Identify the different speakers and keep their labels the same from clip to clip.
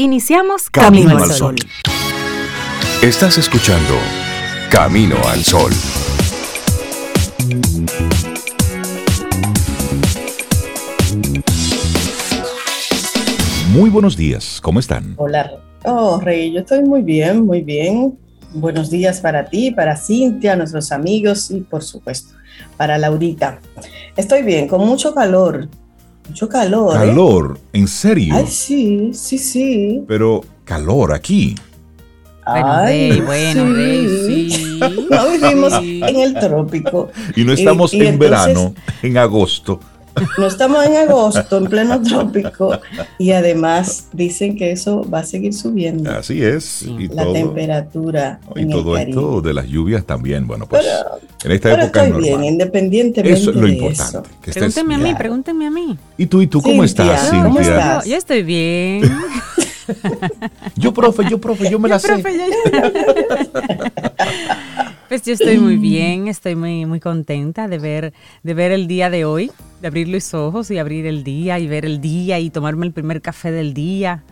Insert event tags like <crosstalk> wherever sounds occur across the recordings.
Speaker 1: Iniciamos Camino, al Sol.
Speaker 2: Estás escuchando Camino al Sol. Muy buenos días, ¿cómo están?
Speaker 3: Hola. Oh, Rey, yo estoy muy bien, muy bien. Buenos días para ti, para Cintia, nuestros amigos y por supuesto para Laurita. Estoy bien, con mucho calor. Mucho calor.
Speaker 2: ¿eh? Calor, ¿en serio?
Speaker 3: Ay, sí, sí, sí.
Speaker 2: Pero calor aquí.
Speaker 1: Bueno,
Speaker 3: Ay,
Speaker 1: rey, bueno,
Speaker 3: sí.
Speaker 1: rey, sí.
Speaker 3: No vivimos en el trópico.
Speaker 2: Y no estamos
Speaker 3: y
Speaker 2: en
Speaker 3: entonces-
Speaker 2: verano, en agosto.
Speaker 3: No estamos en agosto, en pleno trópico. Y además dicen que eso va a seguir subiendo.
Speaker 2: Así es. Y
Speaker 3: La
Speaker 2: todo,
Speaker 3: temperatura.
Speaker 2: y
Speaker 3: en
Speaker 2: todo
Speaker 3: el
Speaker 2: esto de las lluvias también. Bueno, pues
Speaker 3: Pero-
Speaker 2: en esta
Speaker 3: Pero
Speaker 2: época es
Speaker 3: estoy bien,
Speaker 2: normal.
Speaker 3: independientemente
Speaker 2: Eso es lo
Speaker 3: de
Speaker 2: importante.
Speaker 3: eso.
Speaker 2: que estés
Speaker 1: Pregúntenme a mí,
Speaker 2: bien.
Speaker 1: pregúntenme a mí.
Speaker 2: ¿Y tú, y tú cómo
Speaker 3: Cintia,
Speaker 2: estás,
Speaker 3: ¿cómo
Speaker 2: Cintia?
Speaker 3: estás?
Speaker 1: Yo, yo estoy bien. <laughs>
Speaker 2: Yo, profe, yo, profe, yo me la sé.
Speaker 1: Profe, ya- <laughs> Pues yo estoy muy bien, estoy muy, muy contenta de ver, de ver el día de hoy, de abrir los ojos y abrir el día y ver el día y tomarme el primer café del día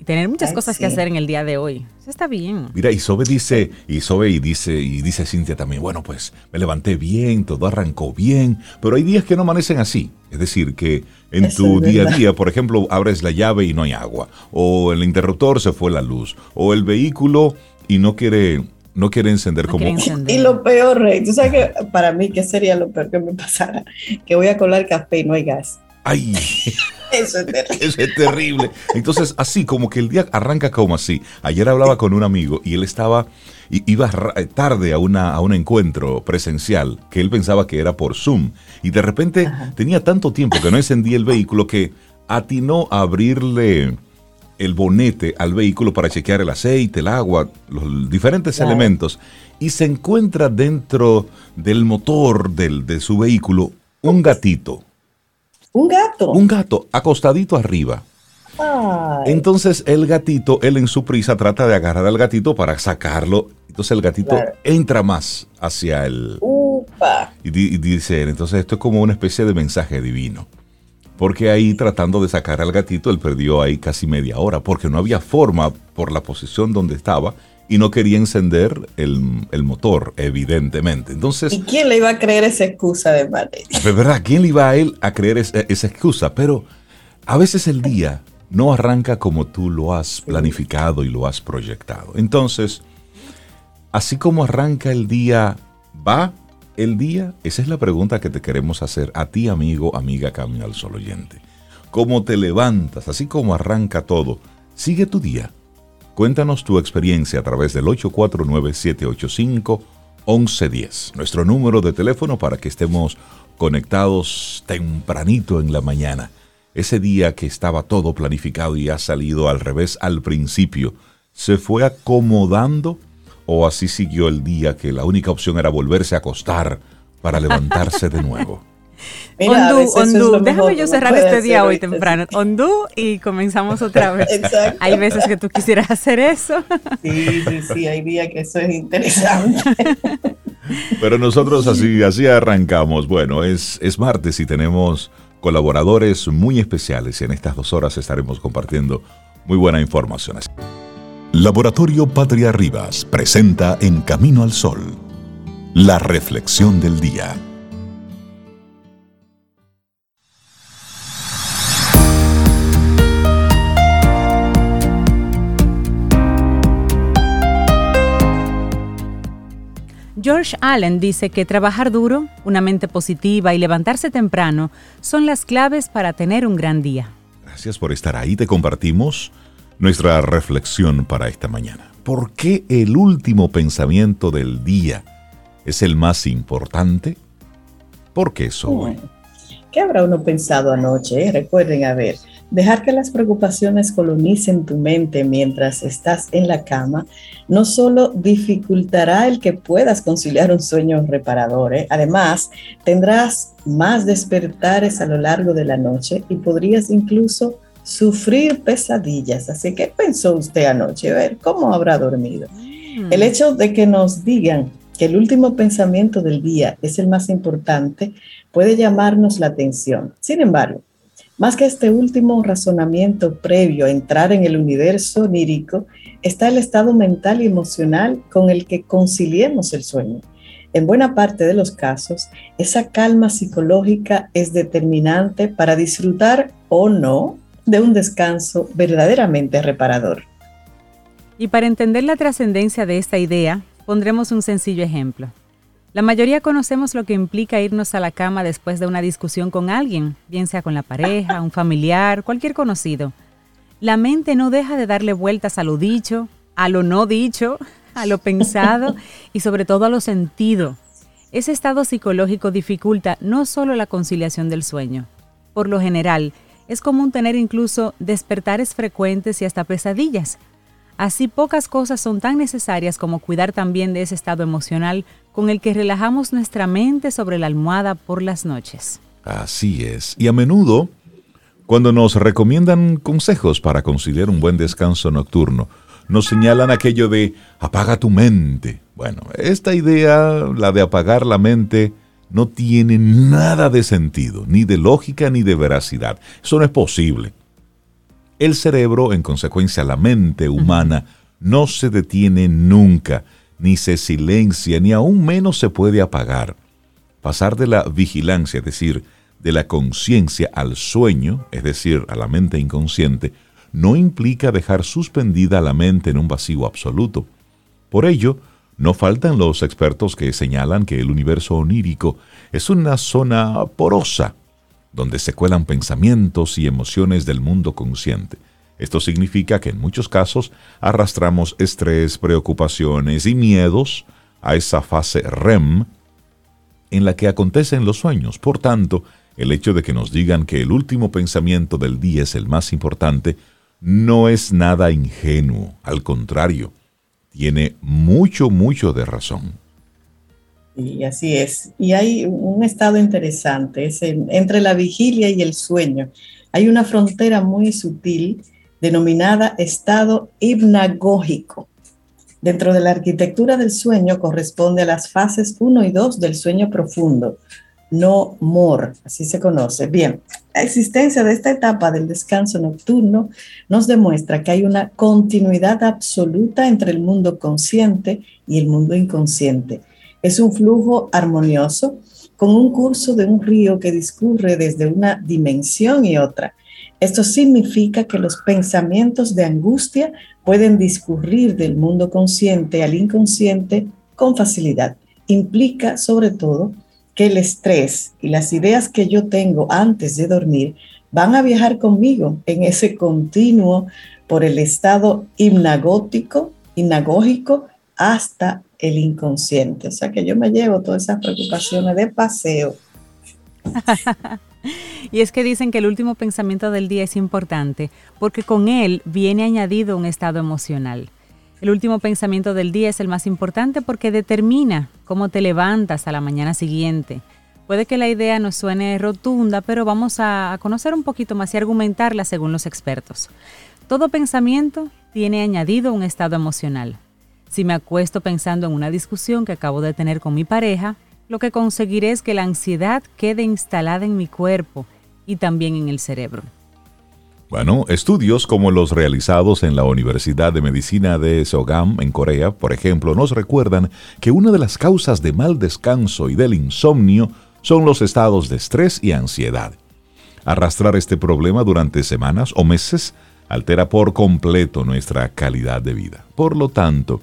Speaker 1: y tener muchas
Speaker 3: Ay,
Speaker 1: cosas que hacer en el día de hoy. Eso está bien.
Speaker 2: Mira, y Sobe dice, y Sobe y dice, y dice Cintia también, bueno, pues me levanté bien, todo arrancó bien, pero hay días que no amanecen así. Es decir, que en
Speaker 3: Eso
Speaker 2: tu día a día, por ejemplo, abres la llave y no hay agua, o el interruptor se fue la luz, o el vehículo y no quiere, no quiere encender
Speaker 1: No
Speaker 2: como...
Speaker 1: quiere encender.
Speaker 3: Y lo peor, Rey, tú sabes que para mí, ¿qué sería lo peor que me pasara? Que voy a colar café y no hay gas.
Speaker 2: ¡Ay! <laughs>
Speaker 3: Eso es terrible.
Speaker 2: Eso es terrible. Entonces, así como que el día arranca como así. Ayer hablaba con un amigo y él estaba, iba eh, tarde a, una, a un encuentro presencial que él pensaba que era por Zoom. Y de repente tenía tanto tiempo que no encendía el vehículo que atinó a abrirle el bonete al vehículo para chequear el aceite, el agua, los diferentes
Speaker 3: Claro.
Speaker 2: elementos. Y se encuentra dentro del motor del, de su vehículo un gatito.
Speaker 3: Un gato.
Speaker 2: Un gato acostadito arriba.
Speaker 3: Ay,
Speaker 2: Entonces el gatito, él en su prisa trata de agarrar al gatito para sacarlo. Entonces el gatito
Speaker 3: Claro.
Speaker 2: entra más hacia el...
Speaker 3: upa.
Speaker 2: Y, di- y dice entonces esto es como una especie de mensaje divino. Porque ahí tratando de sacar al gatito, él perdió ahí casi media hora, porque no había forma por la posición donde estaba y no quería encender el, el motor, evidentemente. Entonces,
Speaker 3: ¿Y quién le iba a creer esa excusa de madre?
Speaker 2: de verdad, ¿quién le iba a él a creer esa, esa excusa? Pero a veces el día no arranca como tú lo has planificado y lo has proyectado. Entonces, así como arranca el día, ¿va el día? Esa es la pregunta que te queremos hacer a ti, amigo, amiga Camino al Sol oyente. ¿Cómo te levantas? Así como arranca todo. Sigue tu día. Cuéntanos tu experiencia a través del 849-785-1110, nuestro número de teléfono para que estemos conectados tempranito en la mañana. Ese día que estaba todo planificado y ha salido al revés al principio, ¿se fue acomodando o así siguió el día que la única opción era volverse a acostar para levantarse de nuevo? <laughs>
Speaker 3: Mira,
Speaker 1: Ondú, Ondú, déjame yo cerrar este día hoy temprano. Ondú y comenzamos otra <laughs> vez.
Speaker 3: Exacto.
Speaker 1: Hay veces que tú quisieras hacer eso.
Speaker 3: Sí, sí, sí, hay días que eso es interesante. <laughs>
Speaker 2: Pero nosotros así, así arrancamos. Bueno, es, es martes y tenemos colaboradores muy especiales y en estas dos horas estaremos compartiendo muy buena información. Laboratorio Patria Rivas presenta En Camino al Sol, la reflexión del día.
Speaker 1: George Allen dice que trabajar duro, una mente positiva y levantarse temprano son las claves para tener un gran día.
Speaker 2: Gracias por estar ahí. Te compartimos nuestra reflexión para esta mañana. ¿Por qué el último pensamiento del día es el más importante? ¿Por qué eso? hoy?
Speaker 3: ¿Qué habrá uno pensado anoche? eh? Recuerden, a ver, dejar que las preocupaciones colonicen tu mente mientras estás en la cama no solo dificultará el que puedas conciliar un sueño reparador, ¿eh? además tendrás más despertares a lo largo de la noche y podrías incluso sufrir pesadillas. Así que, ¿qué pensó usted anoche? A ver, ¿cómo habrá dormido? El hecho de que nos digan que el último pensamiento del día es el más importante puede llamarnos la atención. Sin embargo, Más que este último razonamiento previo a entrar en el universo onírico, está el estado mental y emocional con el que conciliemos el sueño. En buena parte de los casos, esa calma psicológica es determinante para disfrutar o no de un descanso verdaderamente reparador.
Speaker 1: Y para entender la trascendencia de esta idea, pondremos un sencillo ejemplo. La mayoría conocemos lo que implica irnos a la cama después de una discusión con alguien, bien sea con la pareja, un familiar, cualquier conocido. La mente no deja de darle vueltas a lo dicho, a lo no dicho, a lo pensado y sobre todo a lo sentido. Ese estado psicológico dificulta no solo la conciliación del sueño. Por lo general, es común tener incluso despertares frecuentes y hasta pesadillas, Así pocas cosas son tan necesarias como cuidar también de ese estado emocional con el que relajamos nuestra mente sobre la almohada por las noches.
Speaker 2: Así es. Y a menudo, cuando nos recomiendan consejos para conciliar un buen descanso nocturno, nos señalan aquello de apaga tu mente. Bueno, esta idea, la de apagar la mente, no tiene nada de sentido, ni de lógica ni de veracidad. Eso no es posible. El cerebro, en consecuencia la mente humana, no se detiene nunca, ni se silencia, ni aún menos se puede apagar. Pasar de la vigilancia, es decir, de la conciencia al sueño, es decir, a la mente inconsciente, no implica dejar suspendida la mente en un vacío absoluto. Por ello, no faltan los expertos que señalan que el universo onírico es una zona porosa, donde se cuelan pensamientos y emociones del mundo consciente. Esto significa que en muchos casos arrastramos estrés, preocupaciones y miedos a esa fase REM en la que acontecen los sueños. Por tanto, el hecho de que nos digan que el último pensamiento del día es el más importante no es nada ingenuo, al contrario, tiene mucho, mucho de razón.
Speaker 3: Y así es. Y hay un estado interesante, es entre la vigilia y el sueño. Hay una frontera muy sutil denominada estado hipnagógico. Dentro de la arquitectura del sueño corresponde a las fases 1 y 2 del sueño profundo, no mor, así se conoce. Bien, la existencia de esta etapa del descanso nocturno nos demuestra que hay una continuidad absoluta entre el mundo consciente y el mundo inconsciente es un flujo armonioso con un curso de un río que discurre desde una dimensión y otra. Esto significa que los pensamientos de angustia pueden discurrir del mundo consciente al inconsciente con facilidad. Implica sobre todo que el estrés y las ideas que yo tengo antes de dormir van a viajar conmigo en ese continuo por el estado hipnagótico, hipnagógico hasta el inconsciente. O sea que yo me llevo todas esas preocupaciones de paseo. <laughs>
Speaker 1: y es que dicen que el último pensamiento del día es importante porque con él viene añadido un estado emocional. El último pensamiento del día es el más importante porque determina cómo te levantas a la mañana siguiente. Puede que la idea nos suene rotunda, pero vamos a conocer un poquito más y argumentarla según los expertos. Todo pensamiento tiene añadido un estado emocional. Si me acuesto pensando en una discusión que acabo de tener con mi pareja, lo que conseguiré es que la ansiedad quede instalada en mi cuerpo y también en el cerebro.
Speaker 2: Estudios como los realizados en la Universidad de Medicina de Sogam en Corea, por ejemplo, nos recuerdan que una de las causas de mal descanso y del insomnio son los estados de estrés y ansiedad. Arrastrar este problema durante semanas o meses altera por completo nuestra calidad de vida. Por lo tanto,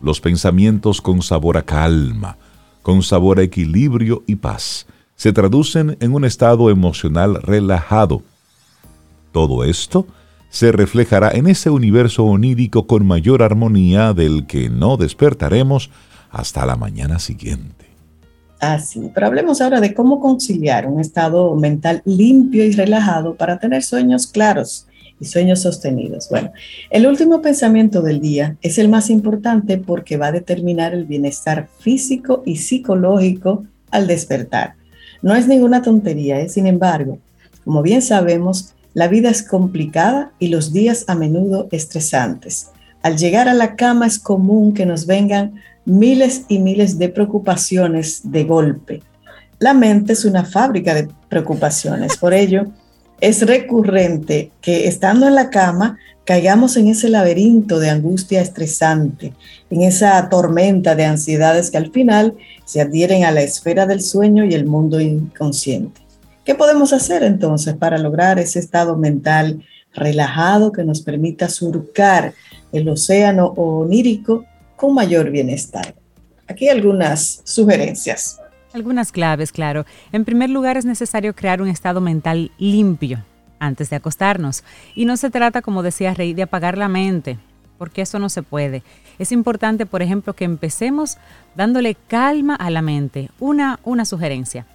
Speaker 2: los pensamientos con sabor a calma, con sabor a equilibrio y paz, se traducen en un estado emocional relajado. Todo esto se reflejará en ese universo onírico con mayor armonía del que no despertaremos hasta la mañana siguiente.
Speaker 3: Así, pero hablemos ahora de cómo conciliar un estado mental limpio y relajado para tener sueños claros y sueños sostenidos. Bueno, el último pensamiento del día es el más importante porque va a determinar el bienestar físico y psicológico al despertar. No es ninguna tontería, ¿eh? sin embargo, como bien sabemos, la vida es complicada y los días a menudo estresantes. Al llegar a la cama es común que nos vengan miles y miles de preocupaciones de golpe. La mente es una fábrica de preocupaciones, por ello, es recurrente que estando en la cama caigamos en ese laberinto de angustia estresante, en esa tormenta de ansiedades que al final se adhieren a la esfera del sueño y el mundo inconsciente. ¿Qué podemos hacer entonces para lograr ese estado mental relajado que nos permita surcar el océano onírico con mayor bienestar? Aquí algunas sugerencias.
Speaker 1: Algunas claves, claro. En primer lugar, es necesario crear un estado mental limpio antes de acostarnos. Y no se trata, como decía Rey, de apagar la mente, porque eso no se puede. Es importante, por ejemplo, que empecemos dándole calma a la mente. Una, una sugerencia.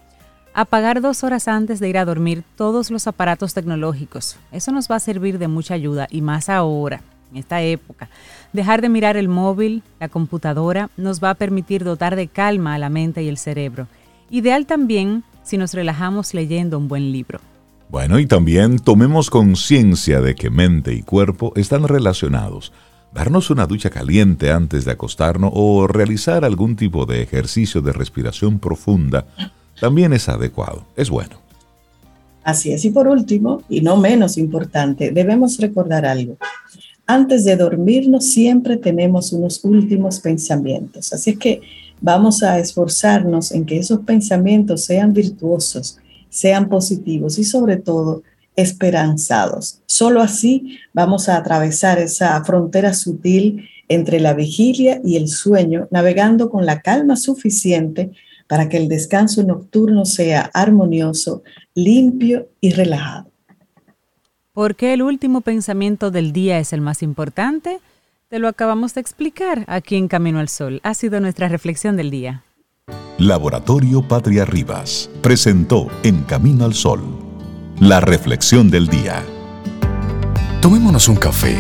Speaker 1: Apagar dos horas antes de ir a dormir todos los aparatos tecnológicos. Eso nos va a servir de mucha ayuda y más ahora, en esta época. Dejar de mirar el móvil, la computadora, nos va a permitir dotar de calma a la mente y el cerebro. Ideal también si nos relajamos leyendo un buen libro.
Speaker 2: Bueno, y también tomemos conciencia de que mente y cuerpo están relacionados. Darnos una ducha caliente antes de acostarnos o realizar algún tipo de ejercicio de respiración profunda también es adecuado, es bueno.
Speaker 3: Así es, y por último, y no menos importante, debemos recordar algo. Antes de dormirnos siempre tenemos unos últimos pensamientos, así es que vamos a esforzarnos en que esos pensamientos sean virtuosos, sean positivos y sobre todo esperanzados. Solo así vamos a atravesar esa frontera sutil entre la vigilia y el sueño, navegando con la calma suficiente para que el descanso nocturno sea armonioso, limpio y relajado.
Speaker 1: ¿Por qué el último pensamiento del día es el más importante? Te lo acabamos de explicar aquí en Camino al Sol. Ha sido nuestra reflexión del día.
Speaker 2: Laboratorio Patria Rivas presentó En Camino al Sol la reflexión del día.
Speaker 4: Tomémonos un café.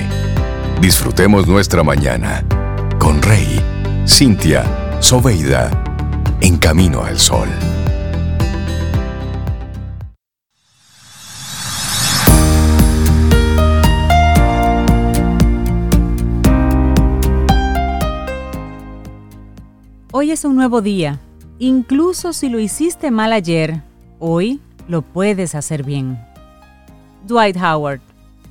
Speaker 4: Disfrutemos nuestra mañana con Rey, Cintia, Soveida, en Camino al Sol.
Speaker 1: Hoy es un nuevo día. Incluso si lo hiciste mal ayer, hoy lo puedes hacer bien. Dwight Howard.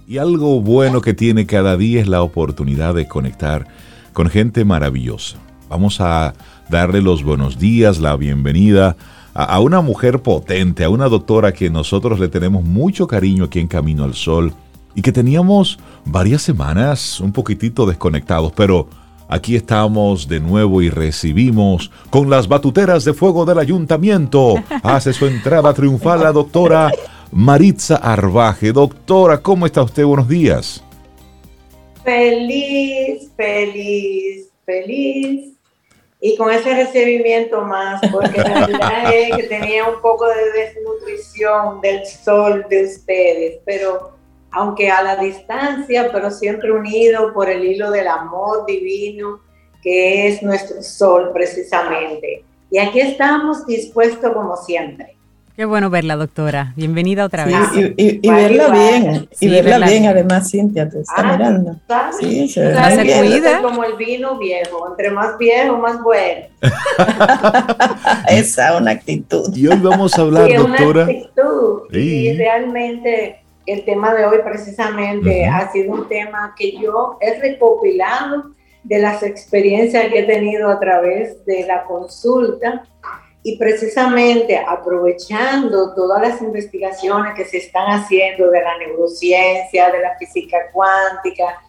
Speaker 2: Y algo bueno que tiene cada día es la oportunidad de conectar con gente maravillosa. Vamos a darle los buenos días, la bienvenida a, una mujer potente, a una doctora que nosotros le tenemos mucho cariño aquí en Camino al Sol y que teníamos varias semanas un poquitito desconectados, pero Aquí estamos de nuevo y recibimos con las batuteras de fuego del ayuntamiento. <laughs> Hace su entrada triunfal la doctora Maritza Arbaje. Doctora, ¿cómo está usted? Buenos días.
Speaker 5: Feliz, feliz, feliz. Y con ese recibimiento más, porque la verdad es que tenía un poco de desnutrición del sol de ustedes, pero aunque a la distancia, pero siempre unido por el hilo del amor divino, que es nuestro sol precisamente. Y aquí estamos dispuestos como siempre.
Speaker 1: Qué bueno verla, doctora. Bienvenida otra vez.
Speaker 3: y, verla bien, y verla, bien, además, Cintia, te está ah, mirando.
Speaker 5: Sí, se, se cuida. como el vino viejo, entre más viejo, más bueno. <laughs>
Speaker 3: Esa es una actitud.
Speaker 2: Y hoy vamos a hablar, doctora.
Speaker 5: Una actitud. Y realmente el tema de hoy precisamente ha sido un tema que yo he recopilado de las experiencias que he tenido a través de la consulta y precisamente aprovechando todas las investigaciones que se están haciendo de la neurociencia, de la física cuántica,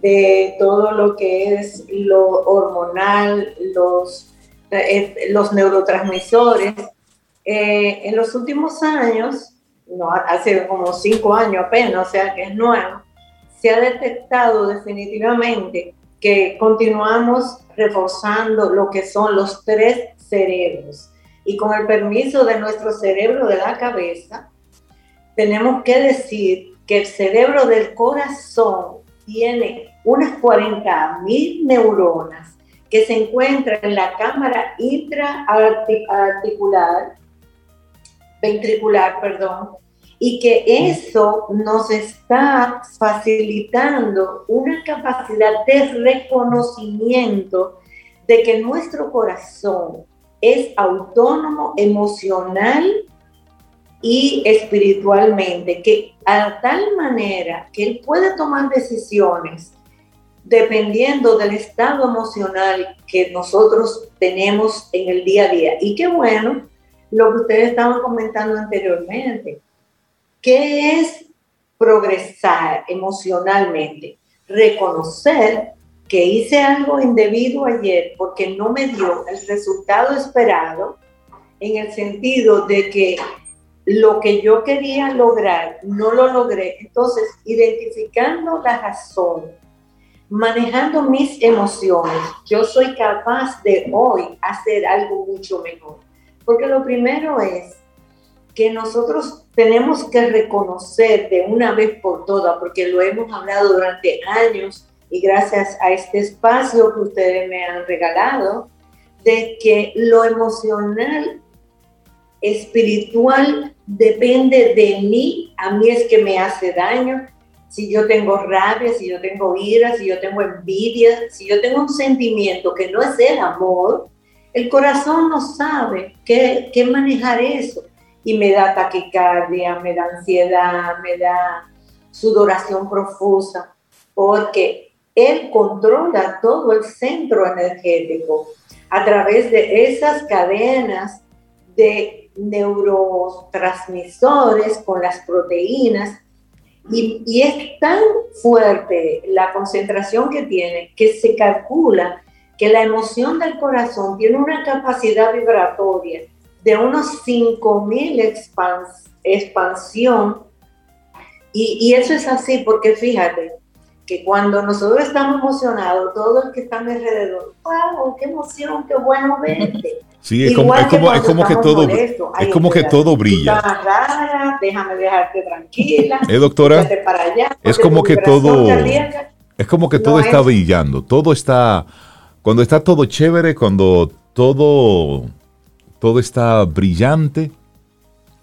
Speaker 5: de todo lo que es lo hormonal, los, eh, los neurotransmisores, eh, en los últimos años no, hace como cinco años apenas, o sea que es nuevo, se ha detectado definitivamente que continuamos reforzando lo que son los tres cerebros. Y con el permiso de nuestro cerebro de la cabeza, tenemos que decir que el cerebro del corazón tiene unas 40 mil neuronas que se encuentran en la cámara intraarticular ventricular, perdón, y que eso nos está facilitando una capacidad de reconocimiento de que nuestro corazón es autónomo emocional y espiritualmente, que a tal manera que él puede tomar decisiones dependiendo del estado emocional que nosotros tenemos en el día a día. Y qué bueno lo que ustedes estaban comentando anteriormente. ¿Qué es progresar emocionalmente? Reconocer que hice algo indebido ayer porque no me dio el resultado esperado en el sentido de que lo que yo quería lograr no lo logré. Entonces, identificando la razón, manejando mis emociones, yo soy capaz de hoy hacer algo mucho mejor. Porque lo primero es que nosotros tenemos que reconocer de una vez por todas, porque lo hemos hablado durante años y gracias a este espacio que ustedes me han regalado, de que lo emocional, espiritual, depende de mí, a mí es que me hace daño. Si yo tengo rabia, si yo tengo ira, si yo tengo envidia, si yo tengo un sentimiento que no es el amor, el corazón no sabe qué, qué manejar eso. Y me da taquicardia, me da ansiedad, me da sudoración profusa, porque él controla todo el centro energético a través de esas cadenas de neurotransmisores con las proteínas y, es tan fuerte la concentración que tiene que se calcula que la emoción del corazón tiene una capacidad vibratoria de unos 5000 expans, expansión. Y, y, eso es así porque fíjate que cuando nosotros estamos emocionados, todo el que está a mi alrededor, ¡wow! ¡Qué emoción! ¡Qué bueno verte! <laughs>
Speaker 2: Sí, es como, es como, <laughs> es como que todo, es como que todo brilla.
Speaker 5: Rara, déjame dejarte tranquila.
Speaker 2: Eh, doctora,
Speaker 5: para allá,
Speaker 2: es como que todo, es como que todo está brillando, todo está cuando está todo chévere, cuando todo, todo está brillante,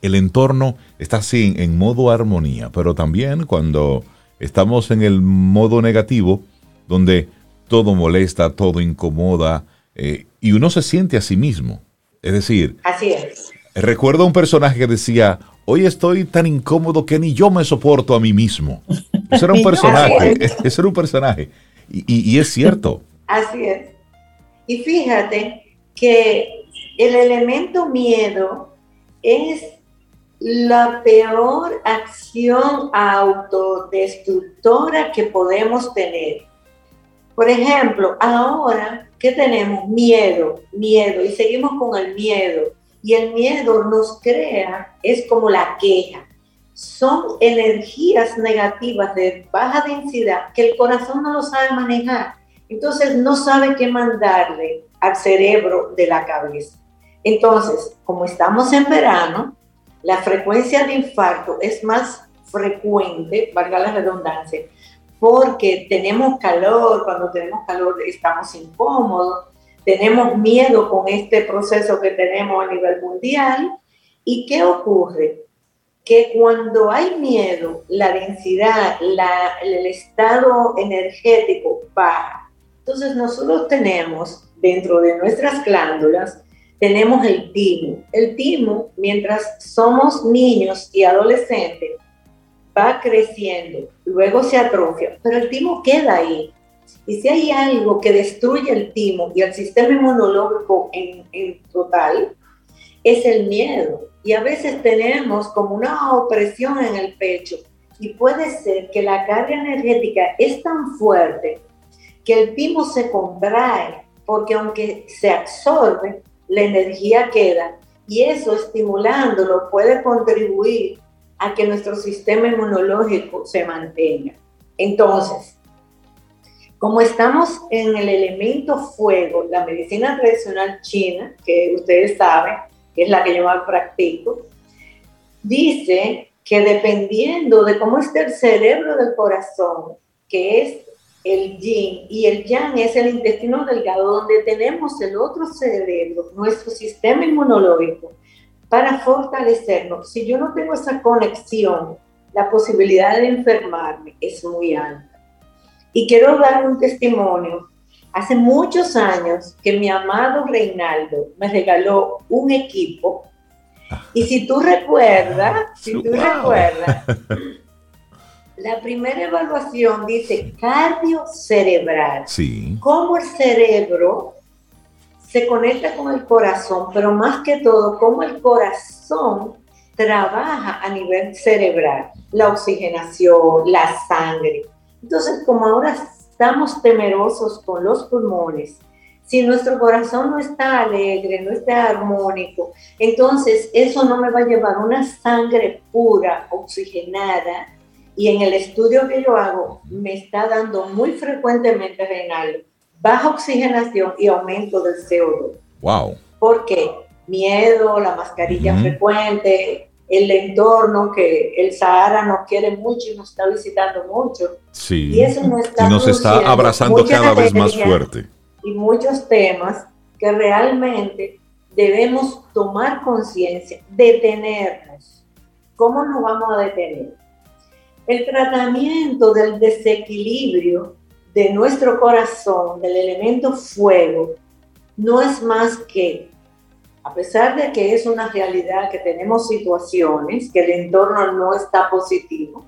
Speaker 2: el entorno está así en modo armonía, pero también cuando estamos en el modo negativo, donde todo molesta, todo incomoda, eh, y uno se siente a sí mismo. Es decir,
Speaker 5: así es.
Speaker 2: Recuerdo un personaje que decía, hoy estoy tan incómodo que ni yo me soporto a mí mismo. <laughs> Ese era un personaje, <laughs> ese era un personaje. y es cierto, <laughs>
Speaker 5: Así es. Y fíjate que el elemento miedo es la peor acción autodestructora que podemos tener. Por ejemplo, ahora que tenemos miedo, miedo, y seguimos con el miedo, y el miedo nos crea, es como la queja. Son energías negativas de baja densidad que el corazón no lo sabe manejar. Entonces no sabe qué mandarle al cerebro de la cabeza. Entonces, como estamos en verano, la frecuencia de infarto es más frecuente, valga la redundancia, porque tenemos calor, cuando tenemos calor estamos incómodos, tenemos miedo con este proceso que tenemos a nivel mundial. ¿Y qué ocurre? Que cuando hay miedo, la densidad, el estado energético baja entonces nosotros tenemos dentro de nuestras glándulas, tenemos el timo. El timo, mientras somos niños y adolescentes, va creciendo, luego se atrofia, pero el timo queda ahí. Y si hay algo que destruye el timo y el sistema inmunológico en, en total, es el miedo. Y a veces tenemos como una opresión en el pecho y puede ser que la carga energética es tan fuerte que el timo se contrae, porque aunque se absorbe, la energía queda y eso estimulándolo puede contribuir a que nuestro sistema inmunológico se mantenga. Entonces, como estamos en el elemento fuego, la medicina tradicional china, que ustedes saben, que es la que yo más practico, dice que dependiendo de cómo esté el cerebro del corazón, que es el yin y el yang es el intestino delgado donde tenemos el otro cerebro, nuestro sistema inmunológico, para fortalecernos. Si yo no tengo esa conexión, la posibilidad de enfermarme es muy alta. Y quiero dar un testimonio. Hace muchos años que mi amado Reinaldo me regaló un equipo Y si tú recuerdas, si tú recuerdas, <laughs> la primera evaluación dice cardio cerebral.
Speaker 2: Sí.
Speaker 5: Cómo el cerebro se conecta con el corazón, pero más que todo, cómo el corazón trabaja a nivel cerebral, la oxigenación, la sangre. Entonces, como ahora estamos temerosos con los pulmones, si nuestro corazón no está alegre, no está armónico, entonces eso no me va a llevar una sangre pura, oxigenada, y en el estudio que yo hago me está dando muy frecuentemente, renal baja oxigenación y aumento del CO2.
Speaker 2: Wow.
Speaker 5: ¿Por qué? Miedo, la mascarilla frecuente, el entorno que el Sahara nos quiere mucho y nos está visitando mucho.
Speaker 2: Sí.
Speaker 5: Y eso nos está,
Speaker 2: y nos está abrazando cada vez más fuerte.
Speaker 5: Y muchos temas que realmente debemos tomar conciencia, detenernos. ¿Cómo nos vamos a detener? El tratamiento del desequilibrio de nuestro corazón, del elemento fuego, no es más que, a pesar de que es una realidad que tenemos situaciones, que el entorno no está positivo,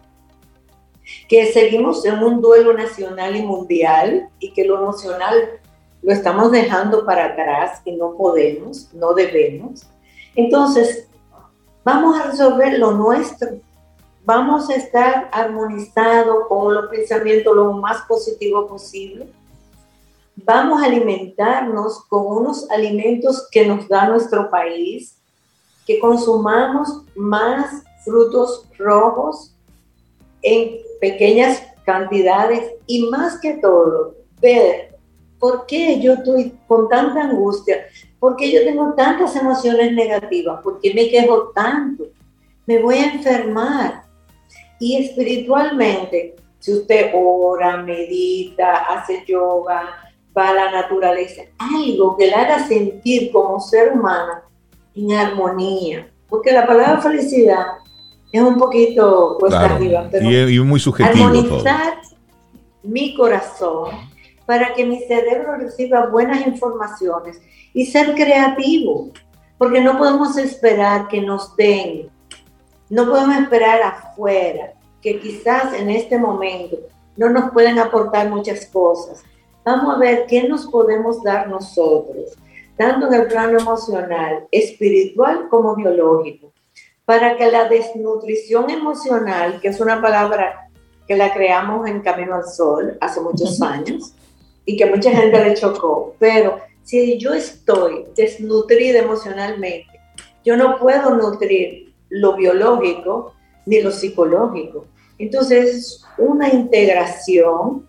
Speaker 5: que seguimos en un duelo nacional y mundial y que lo emocional lo estamos dejando para atrás y no podemos, no debemos. Entonces, vamos a resolver lo nuestro, vamos a estar armonizados con los pensamientos lo más positivo posible. Vamos a alimentarnos con unos alimentos que nos da nuestro país, que consumamos más frutos rojos en pequeñas cantidades y más que todo, ver por qué yo estoy con tanta angustia, por qué yo tengo tantas emociones negativas, por qué me quejo tanto, me voy a enfermar, y espiritualmente, si usted ora, medita, hace yoga, va a la naturaleza, algo que le haga sentir como ser humano en armonía. Porque la palabra felicidad es un poquito cuesta arriba,
Speaker 2: pero y, muy subjetivo.
Speaker 5: Armonizar mi corazón para que mi cerebro reciba buenas informaciones y ser creativo, porque no podemos esperar que nos den no podemos esperar afuera, que quizás en este momento no nos pueden aportar muchas cosas. Vamos a ver qué nos podemos dar nosotros, tanto en el plano emocional, espiritual como biológico, para que la desnutrición emocional, que es una palabra que la creamos en Camino al Sol hace muchos años y que mucha gente le chocó, pero si yo estoy desnutrida emocionalmente, yo no puedo nutrir lo biológico ni lo psicológico. Entonces, es una integración.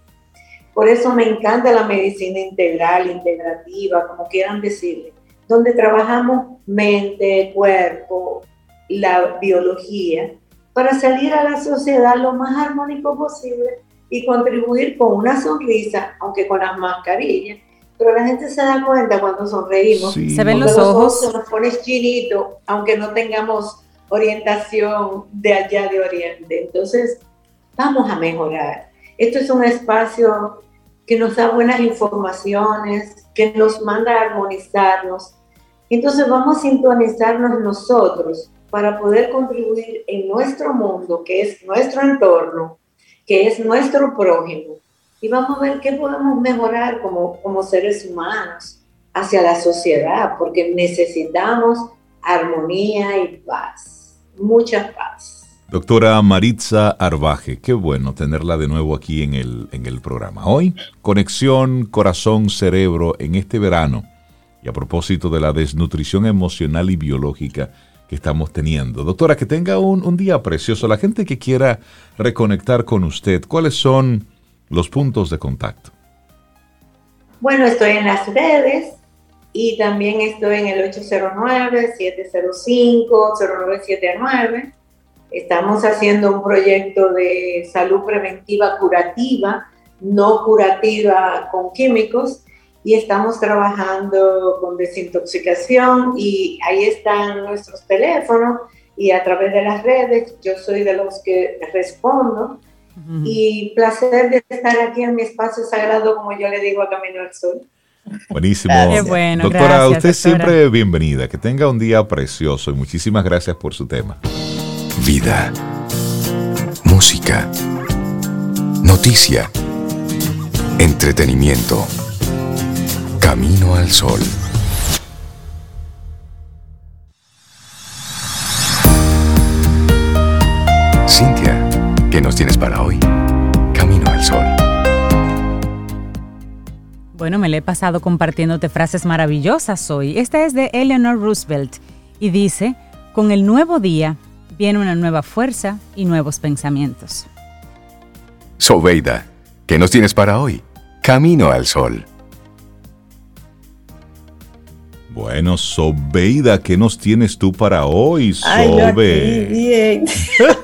Speaker 5: Por eso me encanta la medicina integral, integrativa, como quieran decirle, donde trabajamos mente, cuerpo, la biología, para salir a la sociedad lo más armónico posible y contribuir con una sonrisa, aunque con las mascarillas, pero la gente se da cuenta cuando sonreímos.
Speaker 1: Se ven los, ojos. Se
Speaker 5: nos pone chinito, aunque no tengamos orientación de allá de Oriente. Entonces, vamos a mejorar. Esto es un espacio que nos da buenas informaciones, que nos manda a armonizarnos. Entonces vamos a sintonizarnos nosotros para poder contribuir en nuestro mundo, que es nuestro entorno, que es nuestro prójimo. Y vamos a ver qué podemos mejorar como, como seres humanos hacia la sociedad, porque necesitamos armonía y paz mucha paz.
Speaker 2: Doctora Maritza Arbaje, qué bueno tenerla de nuevo aquí en el, en el programa. Hoy, conexión corazón-cerebro en este verano y a propósito de la desnutrición emocional y biológica que estamos teniendo. Doctora, que tenga un, un día precioso. La gente que quiera reconectar con usted, ¿cuáles son los puntos de contacto?
Speaker 5: Bueno, estoy en las redes, y también estoy en el 809-705-0979. Estamos haciendo un proyecto de salud preventiva curativa, no curativa con químicos, y estamos trabajando con desintoxicación y ahí están nuestros teléfonos y a través de las redes yo soy de los que respondo y placer de estar aquí en mi espacio sagrado como yo le digo a Camino al Sol.
Speaker 2: Buenísimo. doctora, usted siempre bienvenida. Que tenga un día precioso y muchísimas gracias por su tema.
Speaker 4: Vida. Música. Noticia. Entretenimiento. Camino al sol. Cintia, ¿qué nos tienes para hoy? Camino al sol.
Speaker 1: Bueno, me le he pasado compartiéndote frases maravillosas hoy. Esta es de Eleanor Roosevelt y dice, con el nuevo día viene una nueva fuerza y nuevos pensamientos.
Speaker 4: Sobeida, ¿qué nos tienes para hoy? Camino al sol.
Speaker 2: Bueno, Sobeida, ¿qué nos tienes tú para hoy, Sobe?
Speaker 3: bien.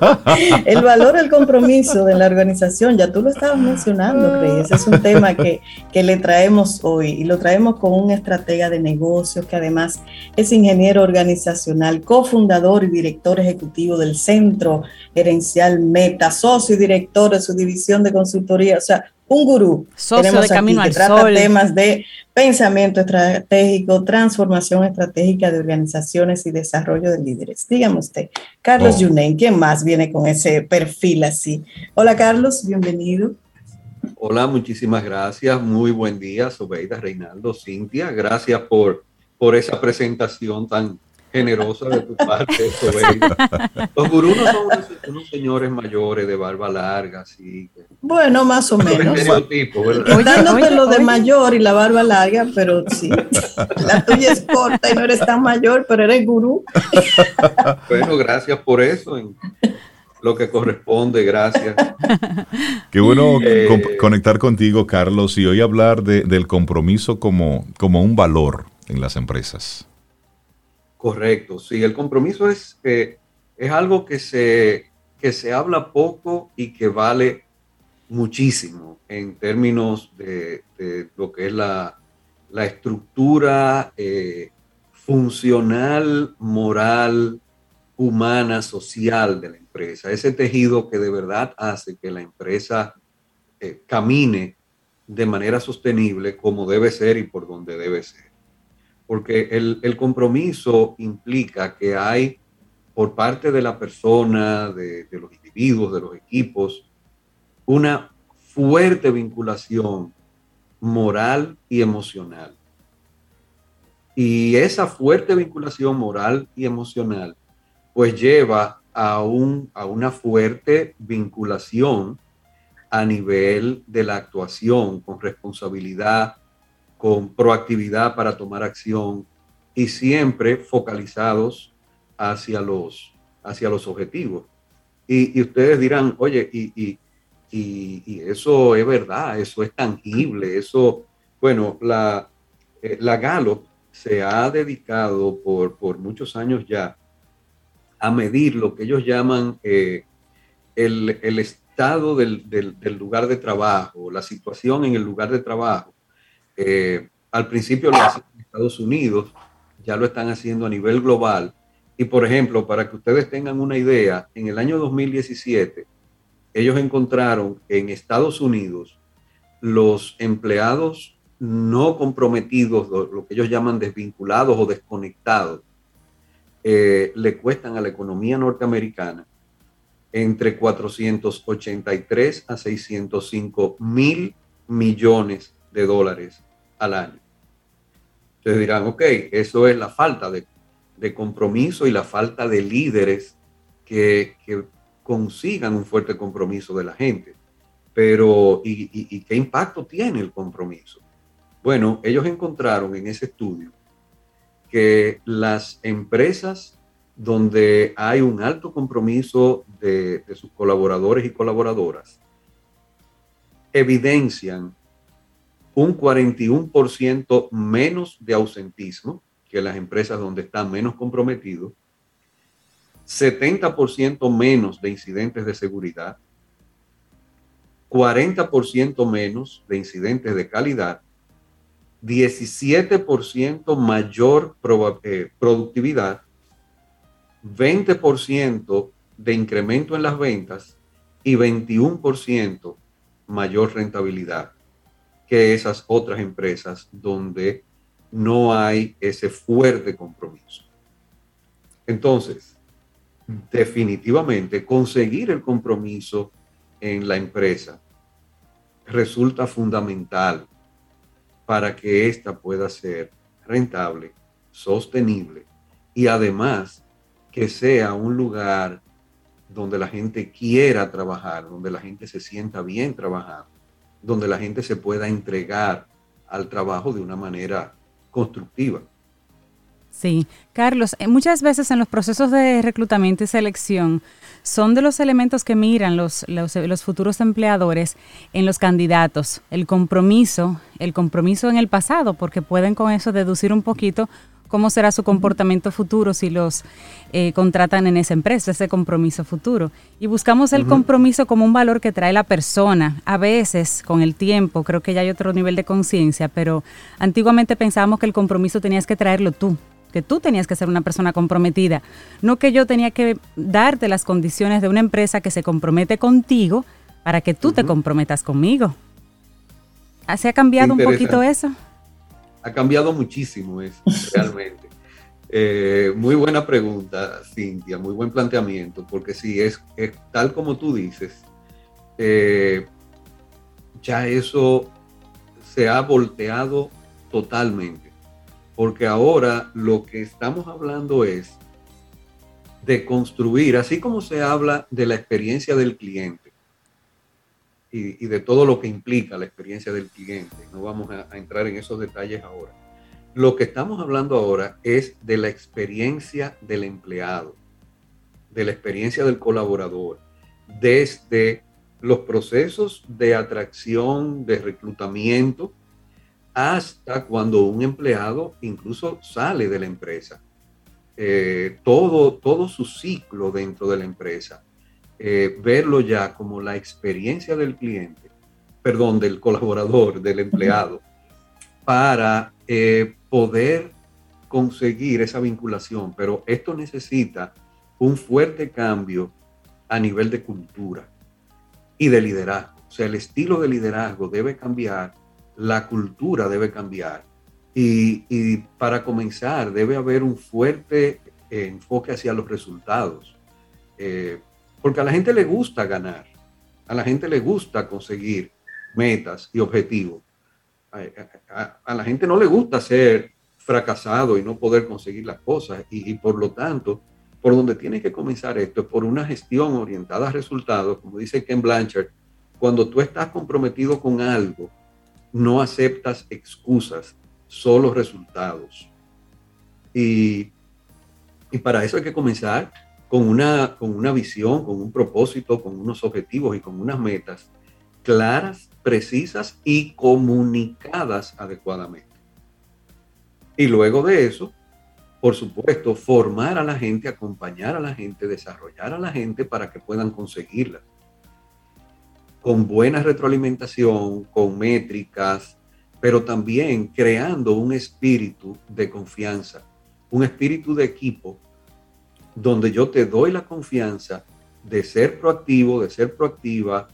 Speaker 3: <laughs> el valor del compromiso de la organización, ya tú lo estabas mencionando. Ese es un tema que, que le traemos hoy y lo traemos con un estratega de negocios que además es ingeniero organizacional, cofundador y director ejecutivo del Centro Gerencial Meta, socio y director de su división de consultoría. O sea, un gurú.
Speaker 1: Socio de Camino
Speaker 3: que trata temas de pensamiento estratégico, transformación estratégica de organizaciones y desarrollo de líderes. Dígame usted, Carlos oh. ¿quién más viene con ese perfil así? Hola Carlos, bienvenido.
Speaker 6: Hola, muchísimas gracias. Muy buen día, Sobeida, Reinaldo, Cintia. Gracias por, por esa presentación tan generosa de tu parte. <laughs> Los gurús son unos, señores mayores de barba larga, así.
Speaker 3: Bueno, más o menos. Dándote lo de mayor y la barba larga, pero sí. La tuya es corta y no eres tan mayor, pero eres gurú.
Speaker 6: Bueno, gracias por eso. lo que corresponde, gracias.
Speaker 2: Qué bueno eh, conectar contigo, Carlos, y hoy hablar del compromiso como, como un valor en las empresas.
Speaker 6: Correcto, sí, el compromiso es, eh, es algo que se, que se habla poco y que vale muchísimo en términos de, lo que es la, estructura eh, funcional, moral, humana, social de la empresa. Ese tejido que de verdad hace que la empresa eh, camine de manera sostenible como debe ser y por donde debe ser porque el, compromiso implica que hay por parte de la persona, de, los individuos, de los equipos, una fuerte vinculación moral y emocional. Y esa fuerte vinculación moral y emocional pues lleva a, un, a una fuerte vinculación a nivel de la actuación con responsabilidad, con proactividad para tomar acción y siempre focalizados hacia los, hacia los objetivos. Y, ustedes dirán, oye, y, eso es verdad, eso es tangible, eso, bueno, la, eh, la Gallup se ha dedicado por, por, muchos años ya a medir lo que ellos llaman eh, el, el, estado del, del lugar de trabajo, la situación en el lugar de trabajo eh, al principio lo hacían en Estados Unidos, ya lo están haciendo a nivel global. Y por ejemplo, para que ustedes tengan una idea, en el año 2017, ellos encontraron en Estados Unidos los empleados no comprometidos, lo que ellos llaman desvinculados o desconectados, eh, le cuestan a la economía norteamericana entre 483 a 605 mil millones de dólares al año. Ustedes dirán, ok, eso es la falta de, compromiso y la falta de líderes que, consigan un fuerte compromiso de la gente. Pero, ¿y, qué impacto tiene el compromiso? Bueno, ellos encontraron en ese estudio que las empresas donde hay un alto compromiso de, sus colaboradores y colaboradoras evidencian un 41% menos de ausentismo que las empresas donde están menos comprometidos, 70% menos de incidentes de seguridad, 40% menos de incidentes de calidad, 17% mayor eh, productividad, 20% de incremento en las ventas y 21% mayor rentabilidad. Que esas otras empresas donde no hay ese fuerte compromiso. Entonces, definitivamente conseguir el compromiso en la empresa resulta fundamental para que ésta pueda ser rentable, sostenible y además que sea un lugar donde la gente quiera trabajar, donde la gente se sienta bien trabajando, donde la gente se pueda entregar al trabajo de una manera constructiva.
Speaker 1: Sí, Carlos, eh, muchas veces en los procesos de reclutamiento y selección son de los elementos que miran los, los, futuros empleadores en los candidatos, el compromiso, el compromiso en el pasado, porque pueden con eso deducir un poquito cómo será su comportamiento futuro si los eh, contratan en esa empresa, ese compromiso futuro. Y buscamos el compromiso como un valor que trae la persona. A veces, con el tiempo, creo que ya hay otro nivel de conciencia, pero antiguamente pensábamos que el compromiso tenías que traerlo tú que tú tenías que ser una persona comprometida, no que yo tenía que darte las condiciones de una empresa que se compromete contigo para que tú te comprometas conmigo. ¿Se ha cambiado un poquito eso?
Speaker 6: Ha cambiado muchísimo eso, <laughs> realmente. Eh, muy buena pregunta, Cintia, muy buen planteamiento, porque sí, es, tal como tú dices, eh, ya eso se ha volteado totalmente porque ahora lo que estamos hablando es de construir, así como se habla de la experiencia del cliente y, de todo lo que implica la experiencia del cliente, no vamos a, a entrar en esos detalles ahora. Lo que estamos hablando ahora es de la experiencia del empleado, de la experiencia del colaborador, desde los procesos de atracción, de reclutamiento, hasta cuando un empleado incluso sale de la empresa. Eh, todo, todo su ciclo dentro de la empresa, eh, verlo ya como la experiencia del cliente, perdón, del colaborador, del empleado, para eh, poder conseguir esa vinculación. Pero esto necesita un fuerte cambio a nivel de cultura y de liderazgo. O sea, el estilo de liderazgo debe cambiar la cultura debe cambiar. Y, para comenzar, debe haber un fuerte eh, enfoque hacia los resultados. Porque a la gente le gusta ganar, a la gente le gusta conseguir metas y objetivos. A, la gente no le gusta ser fracasado y no poder conseguir las cosas. Y, por lo tanto, por donde tiene que comenzar esto es por una gestión orientada a resultados, como dice Ken Blanchard, cuando tú estás comprometido con algo, no aceptas excusas, solo resultados. Y, para eso hay que comenzar con una, con una visión, con un propósito, con unos objetivos y con unas metas claras, precisas y comunicadas adecuadamente. Y luego de eso, por supuesto, formar a la gente, acompañar a la gente, desarrollar a la gente para que puedan conseguirlas con buena retroalimentación, con métricas, pero también creando un espíritu de confianza, un espíritu de equipo, donde yo te doy la confianza de ser proactivo, de ser proactiva,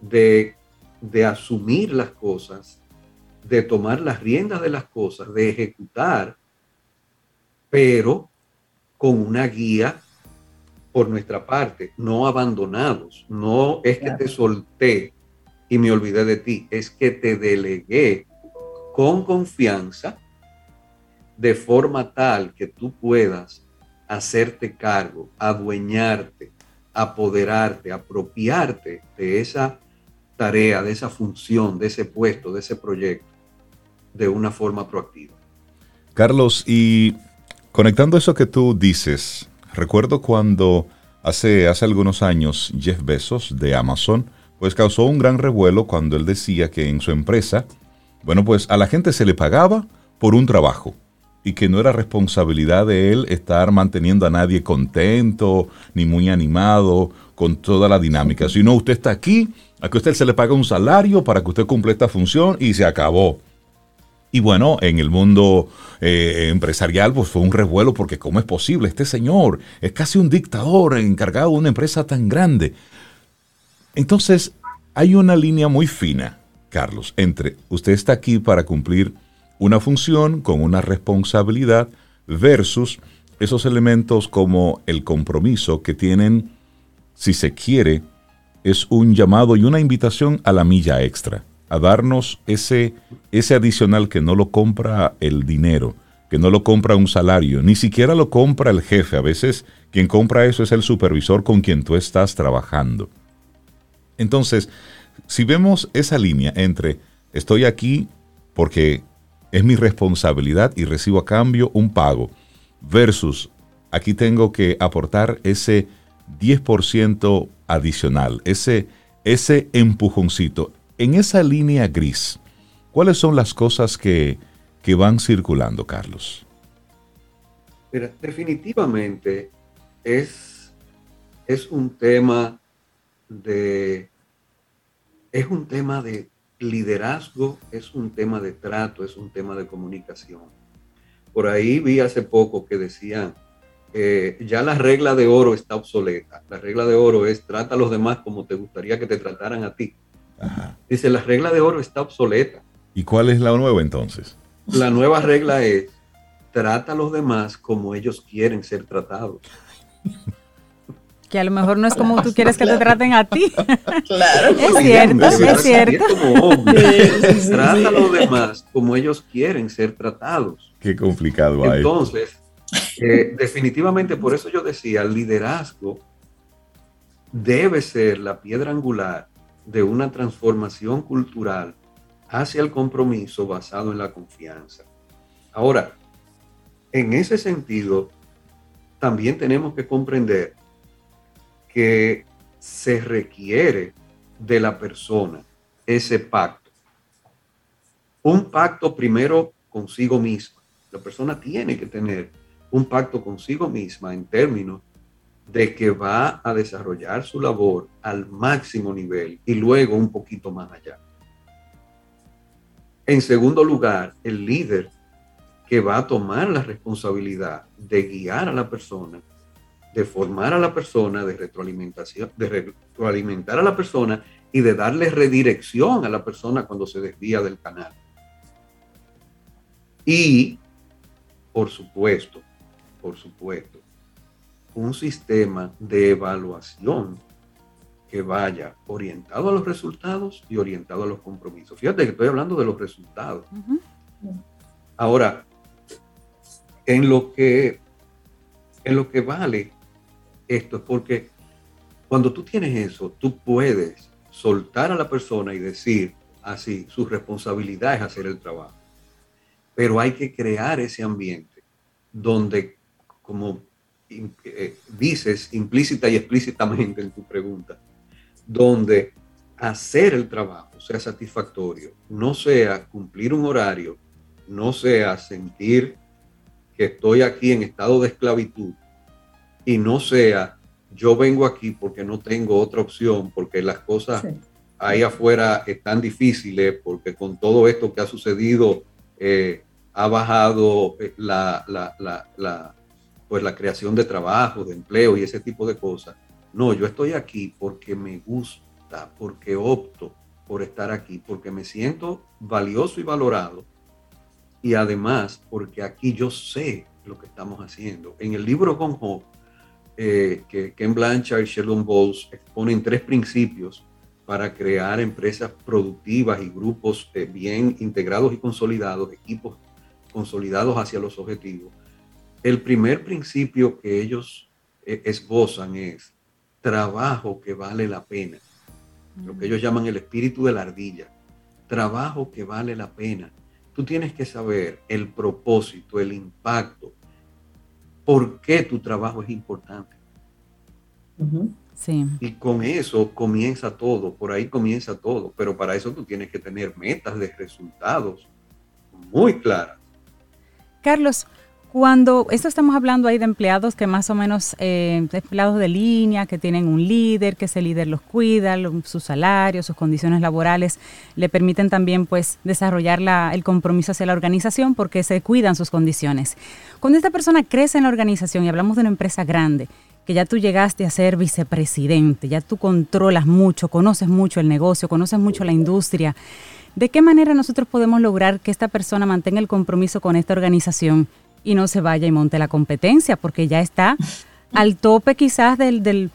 Speaker 6: de, de asumir las cosas, de tomar las riendas de las cosas, de ejecutar, pero con una guía por nuestra parte, no abandonados. No es que te solté y me olvidé de ti, es que te delegué con confianza de forma tal que tú puedas hacerte cargo, adueñarte, apoderarte, apropiarte de esa tarea, de esa función, de ese puesto, de ese proyecto, de una forma proactiva.
Speaker 2: Carlos, y conectando eso que tú dices, Recuerdo cuando hace, hace algunos años Jeff Bezos de Amazon, pues causó un gran revuelo cuando él decía que en su empresa, bueno, pues a la gente se le pagaba por un trabajo y que no era responsabilidad de él estar manteniendo a nadie contento ni muy animado con toda la dinámica, sino usted está aquí, a que usted se le paga un salario para que usted cumpla esta función y se acabó. Y bueno, en el mundo eh, empresarial pues fue un revuelo porque ¿cómo es posible? Este señor es casi un dictador encargado de una empresa tan grande. Entonces, hay una línea muy fina Carlos, entre usted está aquí para cumplir una función con una responsabilidad versus esos elementos como el compromiso que tienen, si se quiere, es un llamado y una invitación a la milla extra, a darnos ese, ese adicional que no lo compra el dinero, que no lo compra un salario, ni siquiera lo compra el jefe. A veces quien compra eso es el supervisor con quien tú estás trabajando. Entonces, si vemos esa línea entre estoy aquí porque es mi responsabilidad y recibo a cambio un pago, versus aquí tengo que aportar ese 10% adicional, ese, ese empujoncito. En esa línea gris, ¿cuáles son las cosas que, que van circulando, Carlos?
Speaker 6: Mira, definitivamente es, es un tema de es un tema de liderazgo, es un tema de trato, es un tema de comunicación. Por ahí vi hace poco que decían, eh, ya la regla de oro está obsoleta. La regla de oro es trata a los demás como te gustaría que te trataran a ti. Dice, la regla de oro está obsoleta.
Speaker 2: ¿Y cuál es la nueva entonces?
Speaker 6: La nueva regla es trata a los demás como ellos quieren ser tratados. <laughs>
Speaker 1: que a lo mejor no es como tú quieres que te traten a ti. <laughs>
Speaker 3: Claro.
Speaker 1: es cierto, es cierto.
Speaker 6: Trata a los demás como ellos quieren ser tratados.
Speaker 2: Qué complicado hay.
Speaker 6: Entonces, eh, definitivamente por eso yo decía, el liderazgo debe ser la piedra angular de una transformación cultural hacia el compromiso basado en la confianza. Ahora, en ese sentido, también tenemos que comprender que se requiere de la persona ese pacto. Un pacto primero consigo misma. La persona tiene que tener un pacto consigo misma en términos de que va a desarrollar su labor al máximo nivel y luego un poquito más allá. En segundo lugar, el líder que va a tomar la responsabilidad de guiar a la persona de formar a la persona, de retroalimentación, de retroalimentar a la persona y de darle redirección a la persona cuando se desvía del canal. Y, por supuesto, por supuesto, un sistema de evaluación que vaya orientado a los resultados y orientado a los compromisos. Fíjate que estoy hablando de los resultados. Ahora, en lo que en lo que vale esto es porque cuando tú tienes eso, tú puedes soltar a la persona y decir así, su responsabilidad es hacer el trabajo. Pero hay que crear ese ambiente donde, como eh, dices implícita y explícitamente en tu pregunta, donde hacer el trabajo sea satisfactorio, no sea cumplir un horario, no sea sentir que estoy aquí en estado de esclavitud, y no sea yo vengo aquí porque no tengo otra opción, porque las cosas ahí afuera están difíciles, porque con todo esto que ha sucedido eh, ha bajado eh, la, la, pues la creación de trabajo, de empleo y ese tipo de cosas. No, yo estoy aquí porque me gusta, porque opto por estar aquí, porque me siento valioso y valorado y además porque aquí yo sé lo que estamos haciendo. En el libro con Job, eh, que Ken Blanchard y Sheldon Bowles exponen tres principios para crear empresas productivas y grupos eh, bien integrados y consolidados, equipos consolidados hacia los objetivos. El primer principio que ellos eh, esbozan es trabajo que vale la pena, lo que ellos llaman el espíritu de la ardilla, trabajo que vale la pena. Tú tienes que saber el propósito, el impacto, por qué tu trabajo es importante.
Speaker 1: Sí.
Speaker 6: Y con eso comienza todo, por ahí comienza todo, pero para eso tú tienes que tener metas de resultados muy claras.
Speaker 1: Carlos, cuando esto estamos hablando ahí de empleados que más o menos, eh, empleados de línea, que tienen un líder, que ese líder los cuida, sus salarios, sus condiciones laborales, le permiten también pues desarrollar el compromiso hacia la organización porque se cuidan sus condiciones. Cuando esta persona crece en la organización y hablamos de una empresa grande, que ya tú llegaste a ser vicepresidente, ya tú controlas mucho, conoces mucho el negocio, conoces mucho la industria, ¿De qué manera nosotros podemos lograr que esta persona mantenga el compromiso con esta organización y no se vaya y monte la competencia? Porque ya está <laughs> al tope quizás del, del,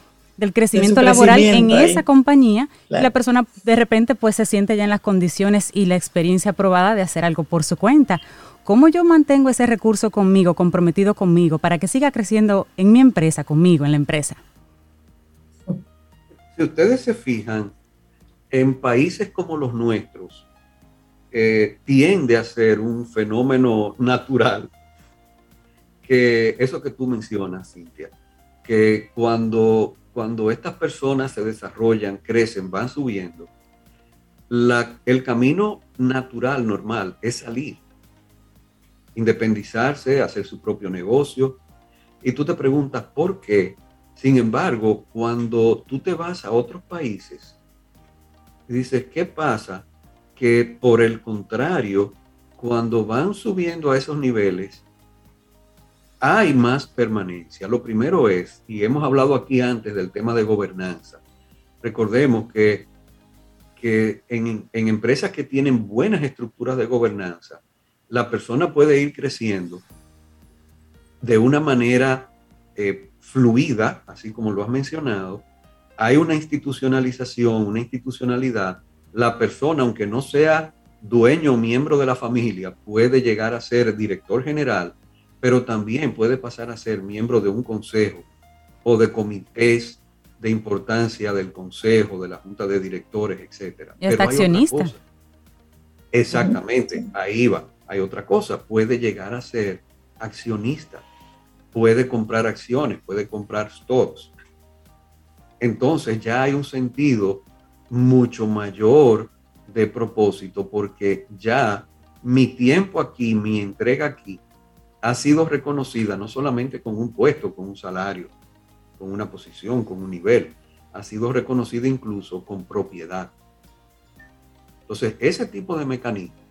Speaker 1: crecimiento laboral en esa compañía y la persona de repente pues se siente ya en las condiciones y la experiencia probada de hacer algo por su cuenta. ¿Cómo yo mantengo ese recurso conmigo, comprometido conmigo, para que siga creciendo en mi empresa, conmigo, en la empresa?
Speaker 6: Si ustedes se fijan, en países como los nuestros, eh, tiende a ser un fenómeno natural que eso que tú mencionas, Cintia, que cuando, cuando estas personas se desarrollan, crecen, van subiendo, la, el camino natural, normal, es salir independizarse, hacer su propio negocio. Y tú te preguntas, ¿por qué? Sin embargo, cuando tú te vas a otros países, dices, ¿qué pasa? Que por el contrario, cuando van subiendo a esos niveles, hay más permanencia. Lo primero es, y hemos hablado aquí antes del tema de gobernanza, recordemos que, que en, en empresas que tienen buenas estructuras de gobernanza, la persona puede ir creciendo de una manera eh, fluida, así como lo has mencionado. Hay una institucionalización, una institucionalidad. La persona, aunque no sea dueño o miembro de la familia, puede llegar a ser director general, pero también puede pasar a ser miembro de un consejo o de comités de importancia del consejo, de la junta de directores, etc.
Speaker 1: Y hasta accionista.
Speaker 6: Exactamente, ahí va hay otra cosa, puede llegar a ser accionista, puede comprar acciones, puede comprar stocks. Entonces ya hay un sentido mucho mayor de propósito porque ya mi tiempo aquí, mi entrega aquí, ha sido reconocida no solamente con un puesto, con un salario, con una posición, con un nivel, ha sido reconocida incluso con propiedad. Entonces, ese tipo de mecanismo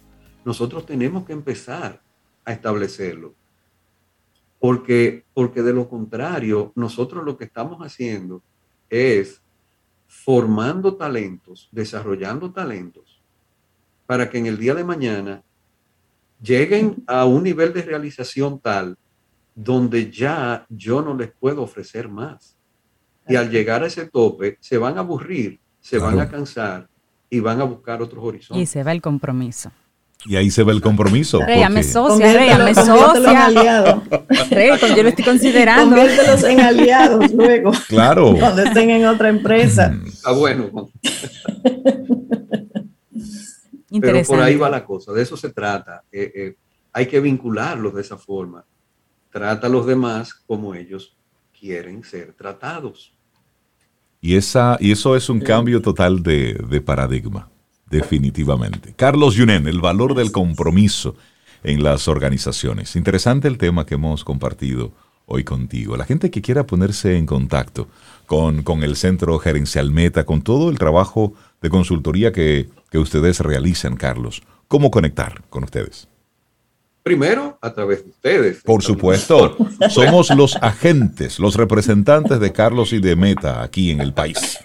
Speaker 6: nosotros tenemos que empezar a establecerlo. Porque, porque de lo contrario, nosotros lo que estamos haciendo es formando talentos, desarrollando talentos, para que en el día de mañana lleguen a un nivel de realización tal donde ya yo no les puedo ofrecer más. Y al llegar a ese tope, se van a aburrir, se van a cansar y van a buscar otros horizontes.
Speaker 1: Y se va el compromiso.
Speaker 2: Y ahí se ve el compromiso.
Speaker 1: Réame socia, réame socia. yo lo estoy considerando.
Speaker 3: Conviértelos en aliados luego.
Speaker 2: Claro.
Speaker 3: Cuando estén en otra empresa.
Speaker 6: Ah, bueno. <laughs> Pero por ahí va la cosa, de eso se trata. Eh, eh, hay que vincularlos de esa forma. Trata a los demás como ellos quieren ser tratados.
Speaker 2: Y, esa, y eso es un cambio total de, de paradigma. Definitivamente. Carlos Yunen, el valor del compromiso en las organizaciones. Interesante el tema que hemos compartido hoy contigo. La gente que quiera ponerse en contacto con, con el Centro Gerencial Meta, con todo el trabajo de consultoría que, que ustedes realizan, Carlos, ¿cómo conectar con ustedes?
Speaker 6: Primero, a través de ustedes.
Speaker 2: Por supuesto, <laughs> somos los agentes, los representantes de Carlos y de Meta aquí en el país.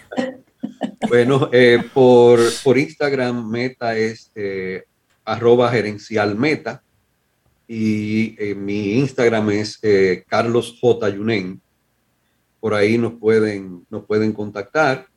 Speaker 6: Bueno, eh, por, por, Instagram Meta es eh, arroba gerencial Meta y eh, mi Instagram es Carlos J. Yunen. Por ahí nos pueden, nos pueden contactar.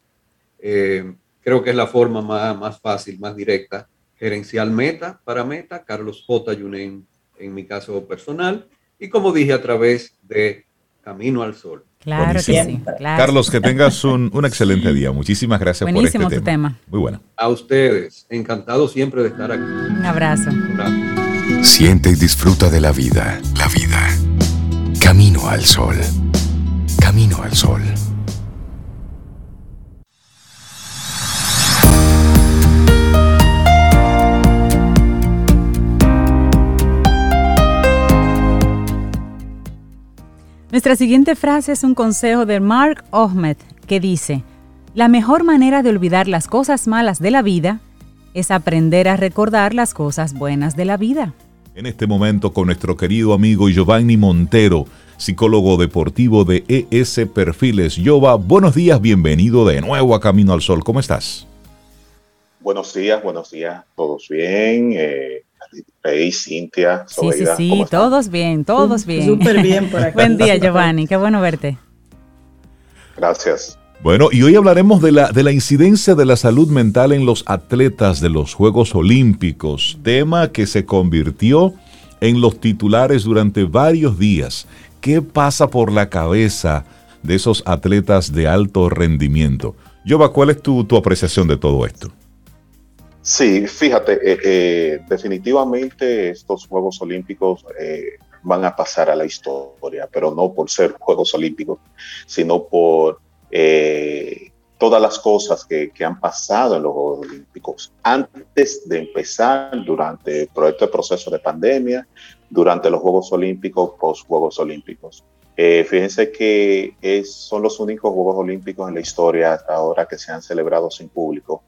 Speaker 6: Creo que es la forma más, más fácil, más directa. Gerencial Meta para Meta, Carlos J. Yunen en mi caso personal. Y como dije, a través de Camino al Sol.
Speaker 1: Claro que sí.
Speaker 2: Carlos, que tengas un, excelente día. Muchísimas gracias por este tema. tema. Muy bueno.
Speaker 6: A ustedes, encantado siempre de estar aquí.
Speaker 1: Un abrazo. Un
Speaker 4: abrazo. Siente y disfruta de la vida. La vida. Camino al sol. Camino al sol.
Speaker 1: Nuestra siguiente frase es un consejo de Mark Ahmed que dice, la mejor manera de olvidar las cosas malas de la vida es aprender a recordar las cosas buenas de la vida.
Speaker 2: En este momento con nuestro querido amigo Giovanni Montero, psicólogo deportivo de ES Perfiles. Giova, buenos días, bienvenido de nuevo a Camino al Sol. ¿Cómo estás?
Speaker 7: Buenos días, buenos días, todos bien. Eh, Rey, Cintia,
Speaker 1: Sí, sí, sí, todos bien, todos bien.
Speaker 3: Súper bien por <laughs> aquí.
Speaker 1: Buen día, Giovanni, qué bueno verte.
Speaker 7: Gracias.
Speaker 2: Bueno, y hoy hablaremos de la, de la incidencia de la salud mental en los atletas de los Juegos Olímpicos, tema que se convirtió en los titulares durante varios días. ¿Qué pasa por la cabeza de esos atletas de alto rendimiento? Jova, ¿cuál es tu, tu apreciación de todo esto?
Speaker 7: Sí, fíjate, eh, eh, definitivamente estos Juegos Olímpicos eh, van a pasar a la historia, pero no por ser Juegos Olímpicos, sino por todas las cosas que, han pasado en los Juegos Olímpicos antes de empezar, durante este proceso de pandemia, durante los Juegos Olímpicos, post Juegos Olímpicos. fíjense que son los únicos Juegos Olímpicos en la historia hasta ahora que se han celebrado sin público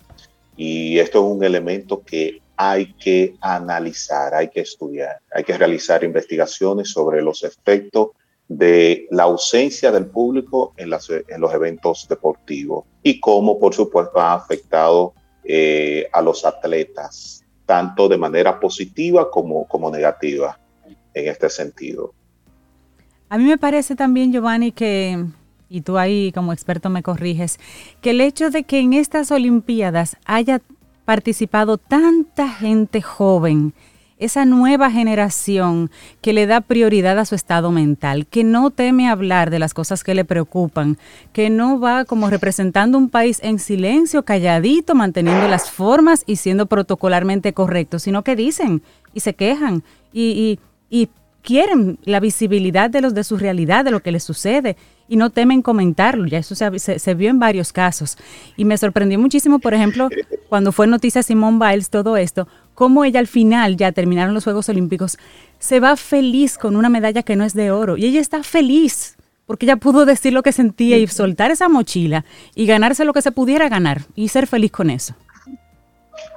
Speaker 7: y esto es un elemento que hay que analizar, hay que estudiar, hay que realizar investigaciones sobre los efectos de la ausencia del público en, los eventos deportivos y cómo, por supuesto, ha afectado eh, a los atletas, tanto de manera positiva como, como negativa en este sentido.
Speaker 1: A mí me parece también, Giovanni, que y tú ahí como experto me corriges, que el hecho de que en estas Olimpiadas haya participado tanta gente joven, esa nueva generación que le da prioridad a su estado mental, que no teme hablar de las cosas que le preocupan, que no va como representando un país en silencio, calladito, manteniendo las formas y siendo protocolarmente correcto, sino que dicen y se quejan y, y, y quieren la visibilidad de los de su realidad, de lo que les sucede y no temen comentarlo. Ya eso se, vio en varios casos. Y me sorprendió muchísimo, por ejemplo, <laughs> cuando fue noticia Simone Biles, todo esto, cómo ella al final, ya terminaron los Juegos Olímpicos, se va feliz con una medalla que no es de oro. Y ella está feliz porque ella pudo decir lo que sentía y soltar esa mochila y ganarse lo que se pudiera ganar y ser feliz con eso.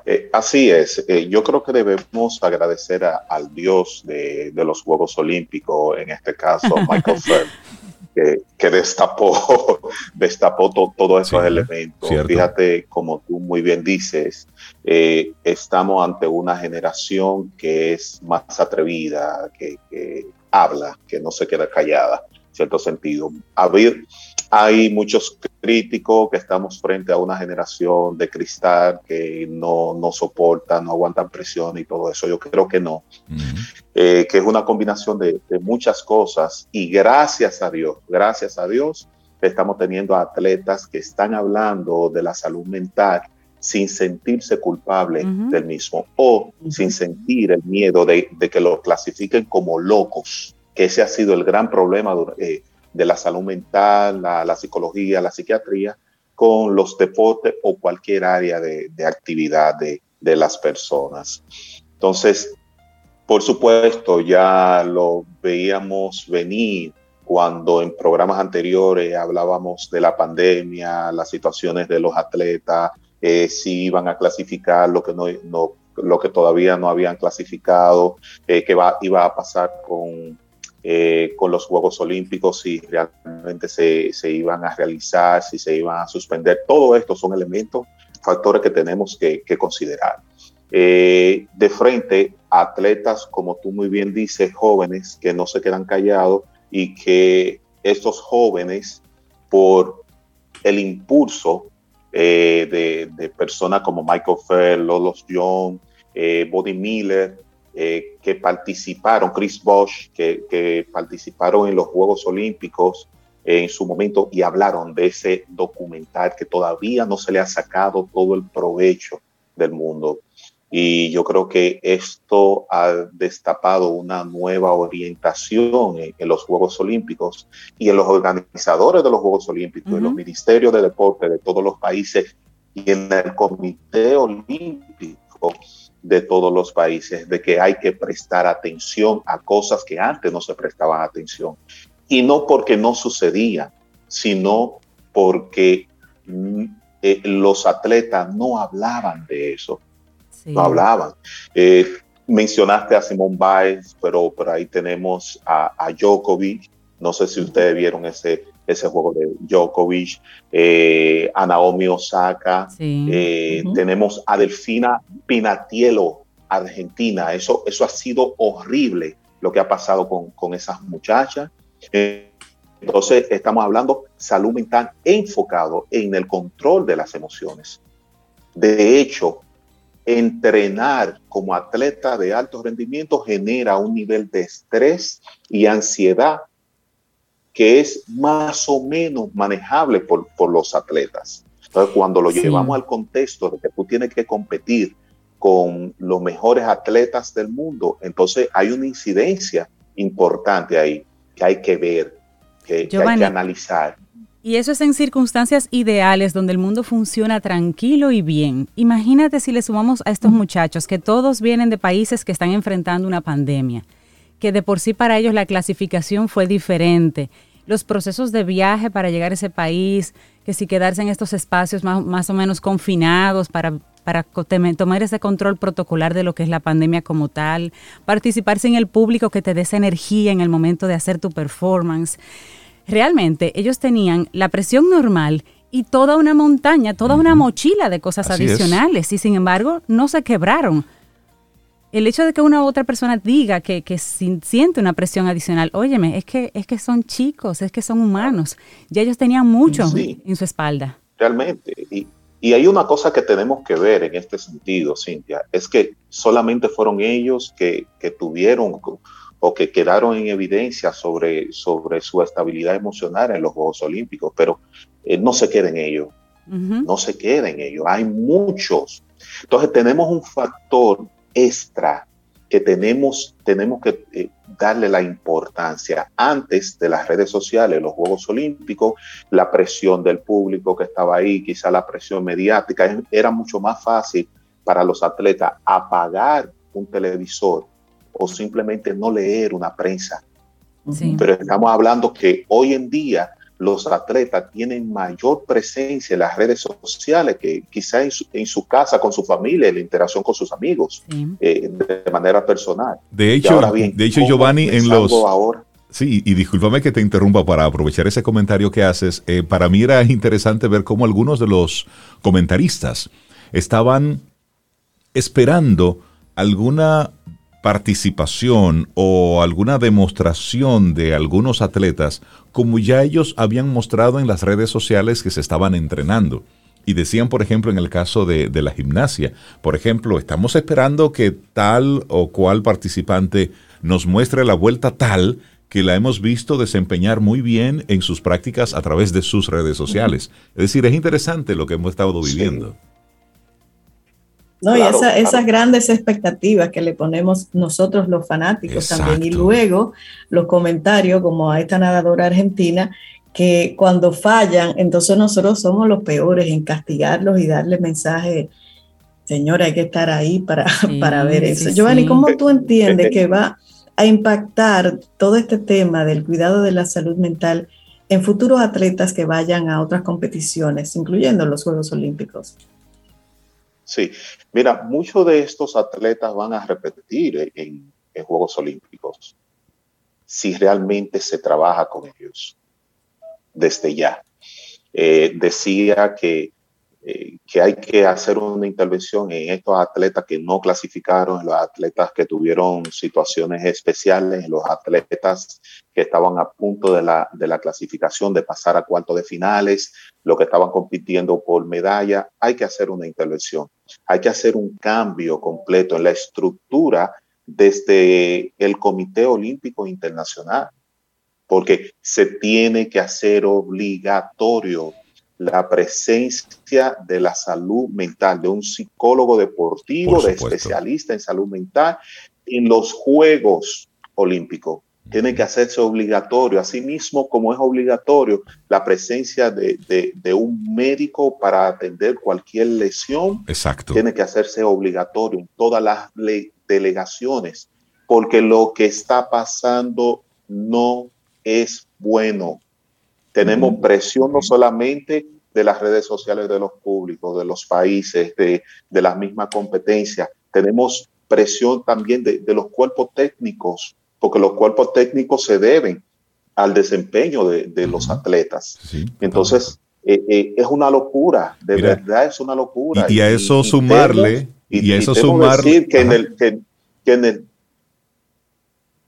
Speaker 7: Eh, así es. Eh, yo creo que debemos agradecer al Dios de, de, los Juegos Olímpicos, en este caso <laughs> Michael Phelps, que, destapó, <laughs> destapó todos esos elementos. Fíjate, como tú muy bien dices, eh, estamos ante una generación que es más atrevida, que, que habla, que no se queda callada, en cierto sentido. Hay muchos críticos que estamos frente a una generación de cristal que no, no soporta, no aguantan presión y todo eso. Yo creo que no. Eh, que es una combinación de, muchas cosas y gracias a Dios, gracias a Dios, estamos teniendo atletas que están hablando de la salud mental sin sentirse culpables del mismo o sin sentir el miedo de, que lo clasifiquen como locos, que ese ha sido el gran problema eh, de la salud mental, la, psicología, la psiquiatría, con los deportes o cualquier área de, actividad de, las personas. Entonces, por supuesto, ya lo veíamos venir cuando en programas anteriores hablábamos de la pandemia, las situaciones de los atletas, eh, si iban a clasificar lo que, no, lo que todavía no habían clasificado, eh, qué iba a pasar con eh, con los Juegos Olímpicos, si realmente se, se, iban a realizar, si se iban a suspender. Todo esto son elementos, factores que tenemos que, considerar. Eh, de frente, atletas, como tú muy bien dices, jóvenes que no se quedan callados y que estos jóvenes, por el impulso eh, de, personas como Michael Phelps, Lolos Young, Body Miller, eh, que participaron, Chris Bosch, que, participaron en los Juegos Olímpicos en su momento y hablaron de ese documental que todavía no se le ha sacado todo el provecho del mundo. Y yo creo que esto ha destapado una nueva orientación en, los Juegos Olímpicos y en los organizadores de los Juegos Olímpicos, en los ministerios de deporte de todos los países y en el Comité Olímpico de todos los países, de que hay que prestar atención a cosas que antes no se prestaban atención. Y no porque no sucedía, sino porque mm, eh, los atletas no hablaban de eso. No hablaban. Eh, mencionaste a Simón Biles, pero por ahí tenemos a, a Djokovic, No sé si ustedes vieron ese, ese juego de Djokovic, eh, a Naomi Osaka, eh, tenemos a Delfina Pinatielo, Argentina. Eso, eso ha sido horrible lo que ha pasado con, con esas muchachas. entonces, estamos hablando salud mental enfocado en el control de las emociones. De hecho, entrenar como atleta de alto rendimiento genera un nivel de estrés y ansiedad que es más o menos manejable por, los atletas. Entonces, cuando lo llevamos al contexto de que tú tienes que competir con los mejores atletas del mundo, entonces hay una incidencia importante ahí que hay que ver, que, que hay que analizar.
Speaker 1: Y eso es en circunstancias ideales donde el mundo funciona tranquilo y bien. Imagínate si le sumamos a estos muchachos que todos vienen de países que están enfrentando una pandemia, que de por sí para ellos la clasificación fue diferente, los procesos de viaje para llegar a ese país, que si quedarse en estos espacios más, o menos confinados para, para tomar ese control protocolar de lo que es la pandemia como tal, participarse en el público que te dé esa energía en el momento de hacer tu performance. Realmente ellos tenían la presión normal y toda una montaña, toda una mochila de cosas adicionales y sin embargo no se quebraron. El hecho de que una u otra persona diga que, siente una presión adicional, óyeme, es que, es que son chicos, es que son humanos. Ya ellos tenían mucho en su espalda.
Speaker 7: Realmente. Y, y hay una cosa que tenemos que ver en este sentido, Cintia, es que solamente fueron ellos que, que tuvieron o que quedaron en evidencia sobre, sobre su estabilidad emocional en los Juegos Olímpicos, pero eh, no se queden ellos, no se queden ellos, hay muchos. Entonces tenemos un factor extra que tenemos, tenemos que eh, darle la importancia antes de las redes sociales, los Juegos Olímpicos, la presión del público que estaba ahí, quizá la presión mediática, era mucho más fácil para los atletas apagar un televisor o simplemente no leer una prensa. Pero estamos hablando que hoy en día los atletas tienen mayor presencia en las redes sociales que quizá en su, casa, con su familia, en la interacción con sus amigos, eh, de manera personal.
Speaker 2: De hecho, de hecho Giovanni, en los... Ahora? Sí, y discúlpame que te interrumpa para aprovechar ese comentario que haces. Eh, para mí era interesante ver cómo algunos de los comentaristas estaban esperando alguna participación o alguna demostración de algunos atletas como ya ellos habían mostrado en las redes sociales que se estaban entrenando. Y decían, por ejemplo, en el caso de, la gimnasia, por ejemplo, estamos esperando que tal o cual participante nos muestre la vuelta tal que la hemos visto desempeñar muy bien en sus prácticas a través de sus redes sociales. Es decir, es interesante lo que hemos estado viviendo.
Speaker 3: No, y esas grandes expectativas que le ponemos nosotros los fanáticos también. Y luego los comentarios, como a esta nadadora argentina, que cuando fallan, entonces nosotros somos los peores en castigarlos y darle mensaje, señora, hay que estar ahí para, <laughs> para ver eso. Giovanni, ¿cómo tú entiendes <laughs> que va a impactar todo este tema del cuidado de la salud mental en futuros atletas que vayan a otras competiciones, incluyendo los Juegos Olímpicos?
Speaker 7: Sí, mira, muchos de estos atletas van a repetir en, Juegos Olímpicos si realmente se trabaja con ellos desde ya. Eh, decía que eh, que hay que hacer una intervención en estos atletas que no clasificaron, en los atletas que tuvieron situaciones especiales, en los atletas que estaban a punto de la, clasificación, de pasar a cuarto de finales, los que estaban compitiendo por medalla. Hay que hacer una intervención, hay que hacer un cambio completo en la estructura desde el Comité Olímpico Internacional, porque se tiene que hacer obligatorio la presencia de la salud mental, de un psicólogo deportivo, de especialista en salud mental en los Juegos Olímpicos. Tiene que hacerse obligatorio, asimismo como es obligatorio la presencia de, un médico para atender cualquier lesión.
Speaker 2: Exacto.
Speaker 7: Tiene que hacerse obligatorio en todas las delegaciones, porque lo que está pasando no es bueno. Tenemos presión no solamente de las redes sociales de los públicos, de los países, de, de las mismas competencias. Tenemos presión también de, los cuerpos técnicos, porque los cuerpos técnicos se deben al desempeño de, los atletas. Entonces, eh, eh, es una locura, de verdad es una locura.
Speaker 2: Y, a eso sumarle, y, a eso sumarle.
Speaker 7: Decir que en, el, que, en el...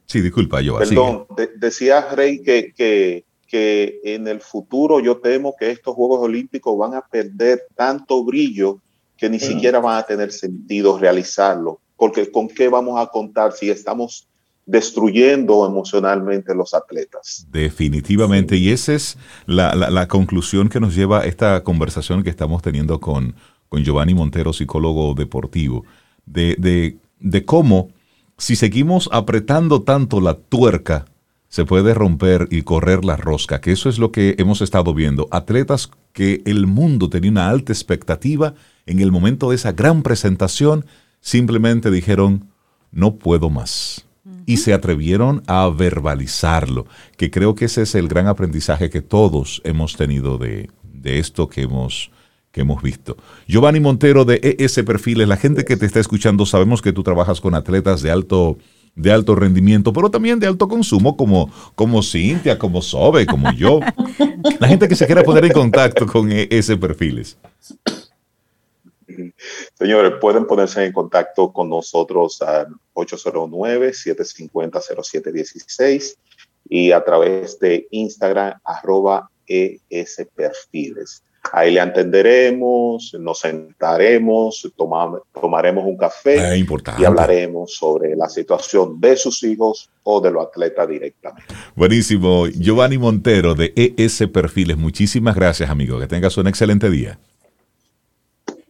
Speaker 2: Sí, disculpa, yo.
Speaker 7: Perdón, decía Rey que, que, que en el futuro yo temo que estos Juegos Olímpicos van a perder tanto brillo que ni siquiera van a tener sentido realizarlo, porque con qué vamos a contar si estamos destruyendo emocionalmente los atletas.
Speaker 2: Definitivamente, y esa es la, conclusión que nos lleva esta conversación que estamos teniendo con, con Giovanni Montero, psicólogo deportivo, de, de cómo si seguimos apretando tanto la tuerca, se puede romper y correr la rosca, que eso es lo que hemos estado viendo. Atletas que el mundo tenía una alta expectativa, en el momento de esa gran presentación, simplemente dijeron, no puedo más y se atrevieron a verbalizarlo, que creo que ese es el gran aprendizaje que todos hemos tenido de, esto que hemos, que hemos visto. Giovanni Montero de ES Perfiles, la gente que te está escuchando, sabemos que tú trabajas con atletas de alto de alto rendimiento, pero también de alto consumo, como, como Cintia, como Sobe, como yo. La gente que se quiera poner en contacto con ES Perfiles.
Speaker 7: Señores, pueden ponerse en contacto con nosotros al 809-750-0716 y a través de Instagram, arroba esperfiles. Ahí le atenderemos, nos sentaremos, tomaremos un café
Speaker 2: ah,
Speaker 7: y hablaremos sobre la situación de sus hijos o de los atletas directamente.
Speaker 2: Buenísimo. Giovanni Montero de ES Perfiles, muchísimas gracias, amigo. Que tengas un excelente día.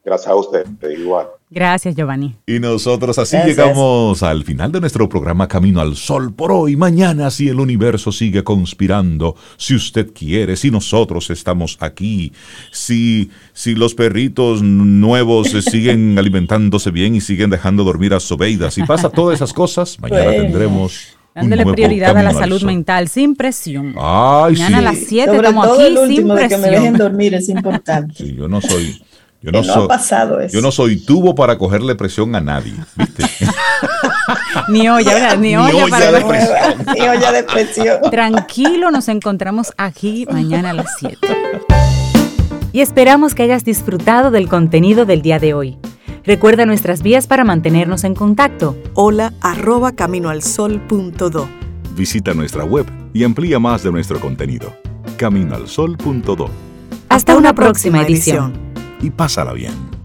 Speaker 7: Gracias a usted, igual.
Speaker 1: Gracias, Giovanni.
Speaker 2: Y nosotros así llegamos al final de nuestro programa Camino al Sol por hoy. Mañana, si el universo sigue conspirando, si usted quiere, si nosotros estamos aquí, si, si los perritos nuevos siguen <laughs> alimentándose bien y siguen dejando dormir a Sobeida, si pasa todas esas cosas, mañana tendremos.
Speaker 1: Dándole prioridad a la salud mental, sin presión.
Speaker 2: Ay,
Speaker 1: Mañana
Speaker 2: a
Speaker 1: las 7 estamos aquí, sin presión. que me
Speaker 3: dejen dormir es importante.
Speaker 2: Sí, yo no soy yo
Speaker 3: no, soy, pasado eso.
Speaker 2: Yo no soy tubo para cogerle presión a nadie, ¿viste? <laughs>
Speaker 1: ni olla, ni, olla, para
Speaker 3: de presión. <laughs> ni olla de presión.
Speaker 1: Tranquilo, nos encontramos aquí mañana a las 7. Y esperamos que hayas disfrutado del contenido del día de hoy. Recuerda nuestras vías para mantenernos en contacto.
Speaker 8: Hola arroba caminoalsol.do.
Speaker 2: Visita nuestra web y amplía más de nuestro contenido. Caminoalsol.do.
Speaker 1: Hasta, una, próxima, edición
Speaker 2: y pásala bien.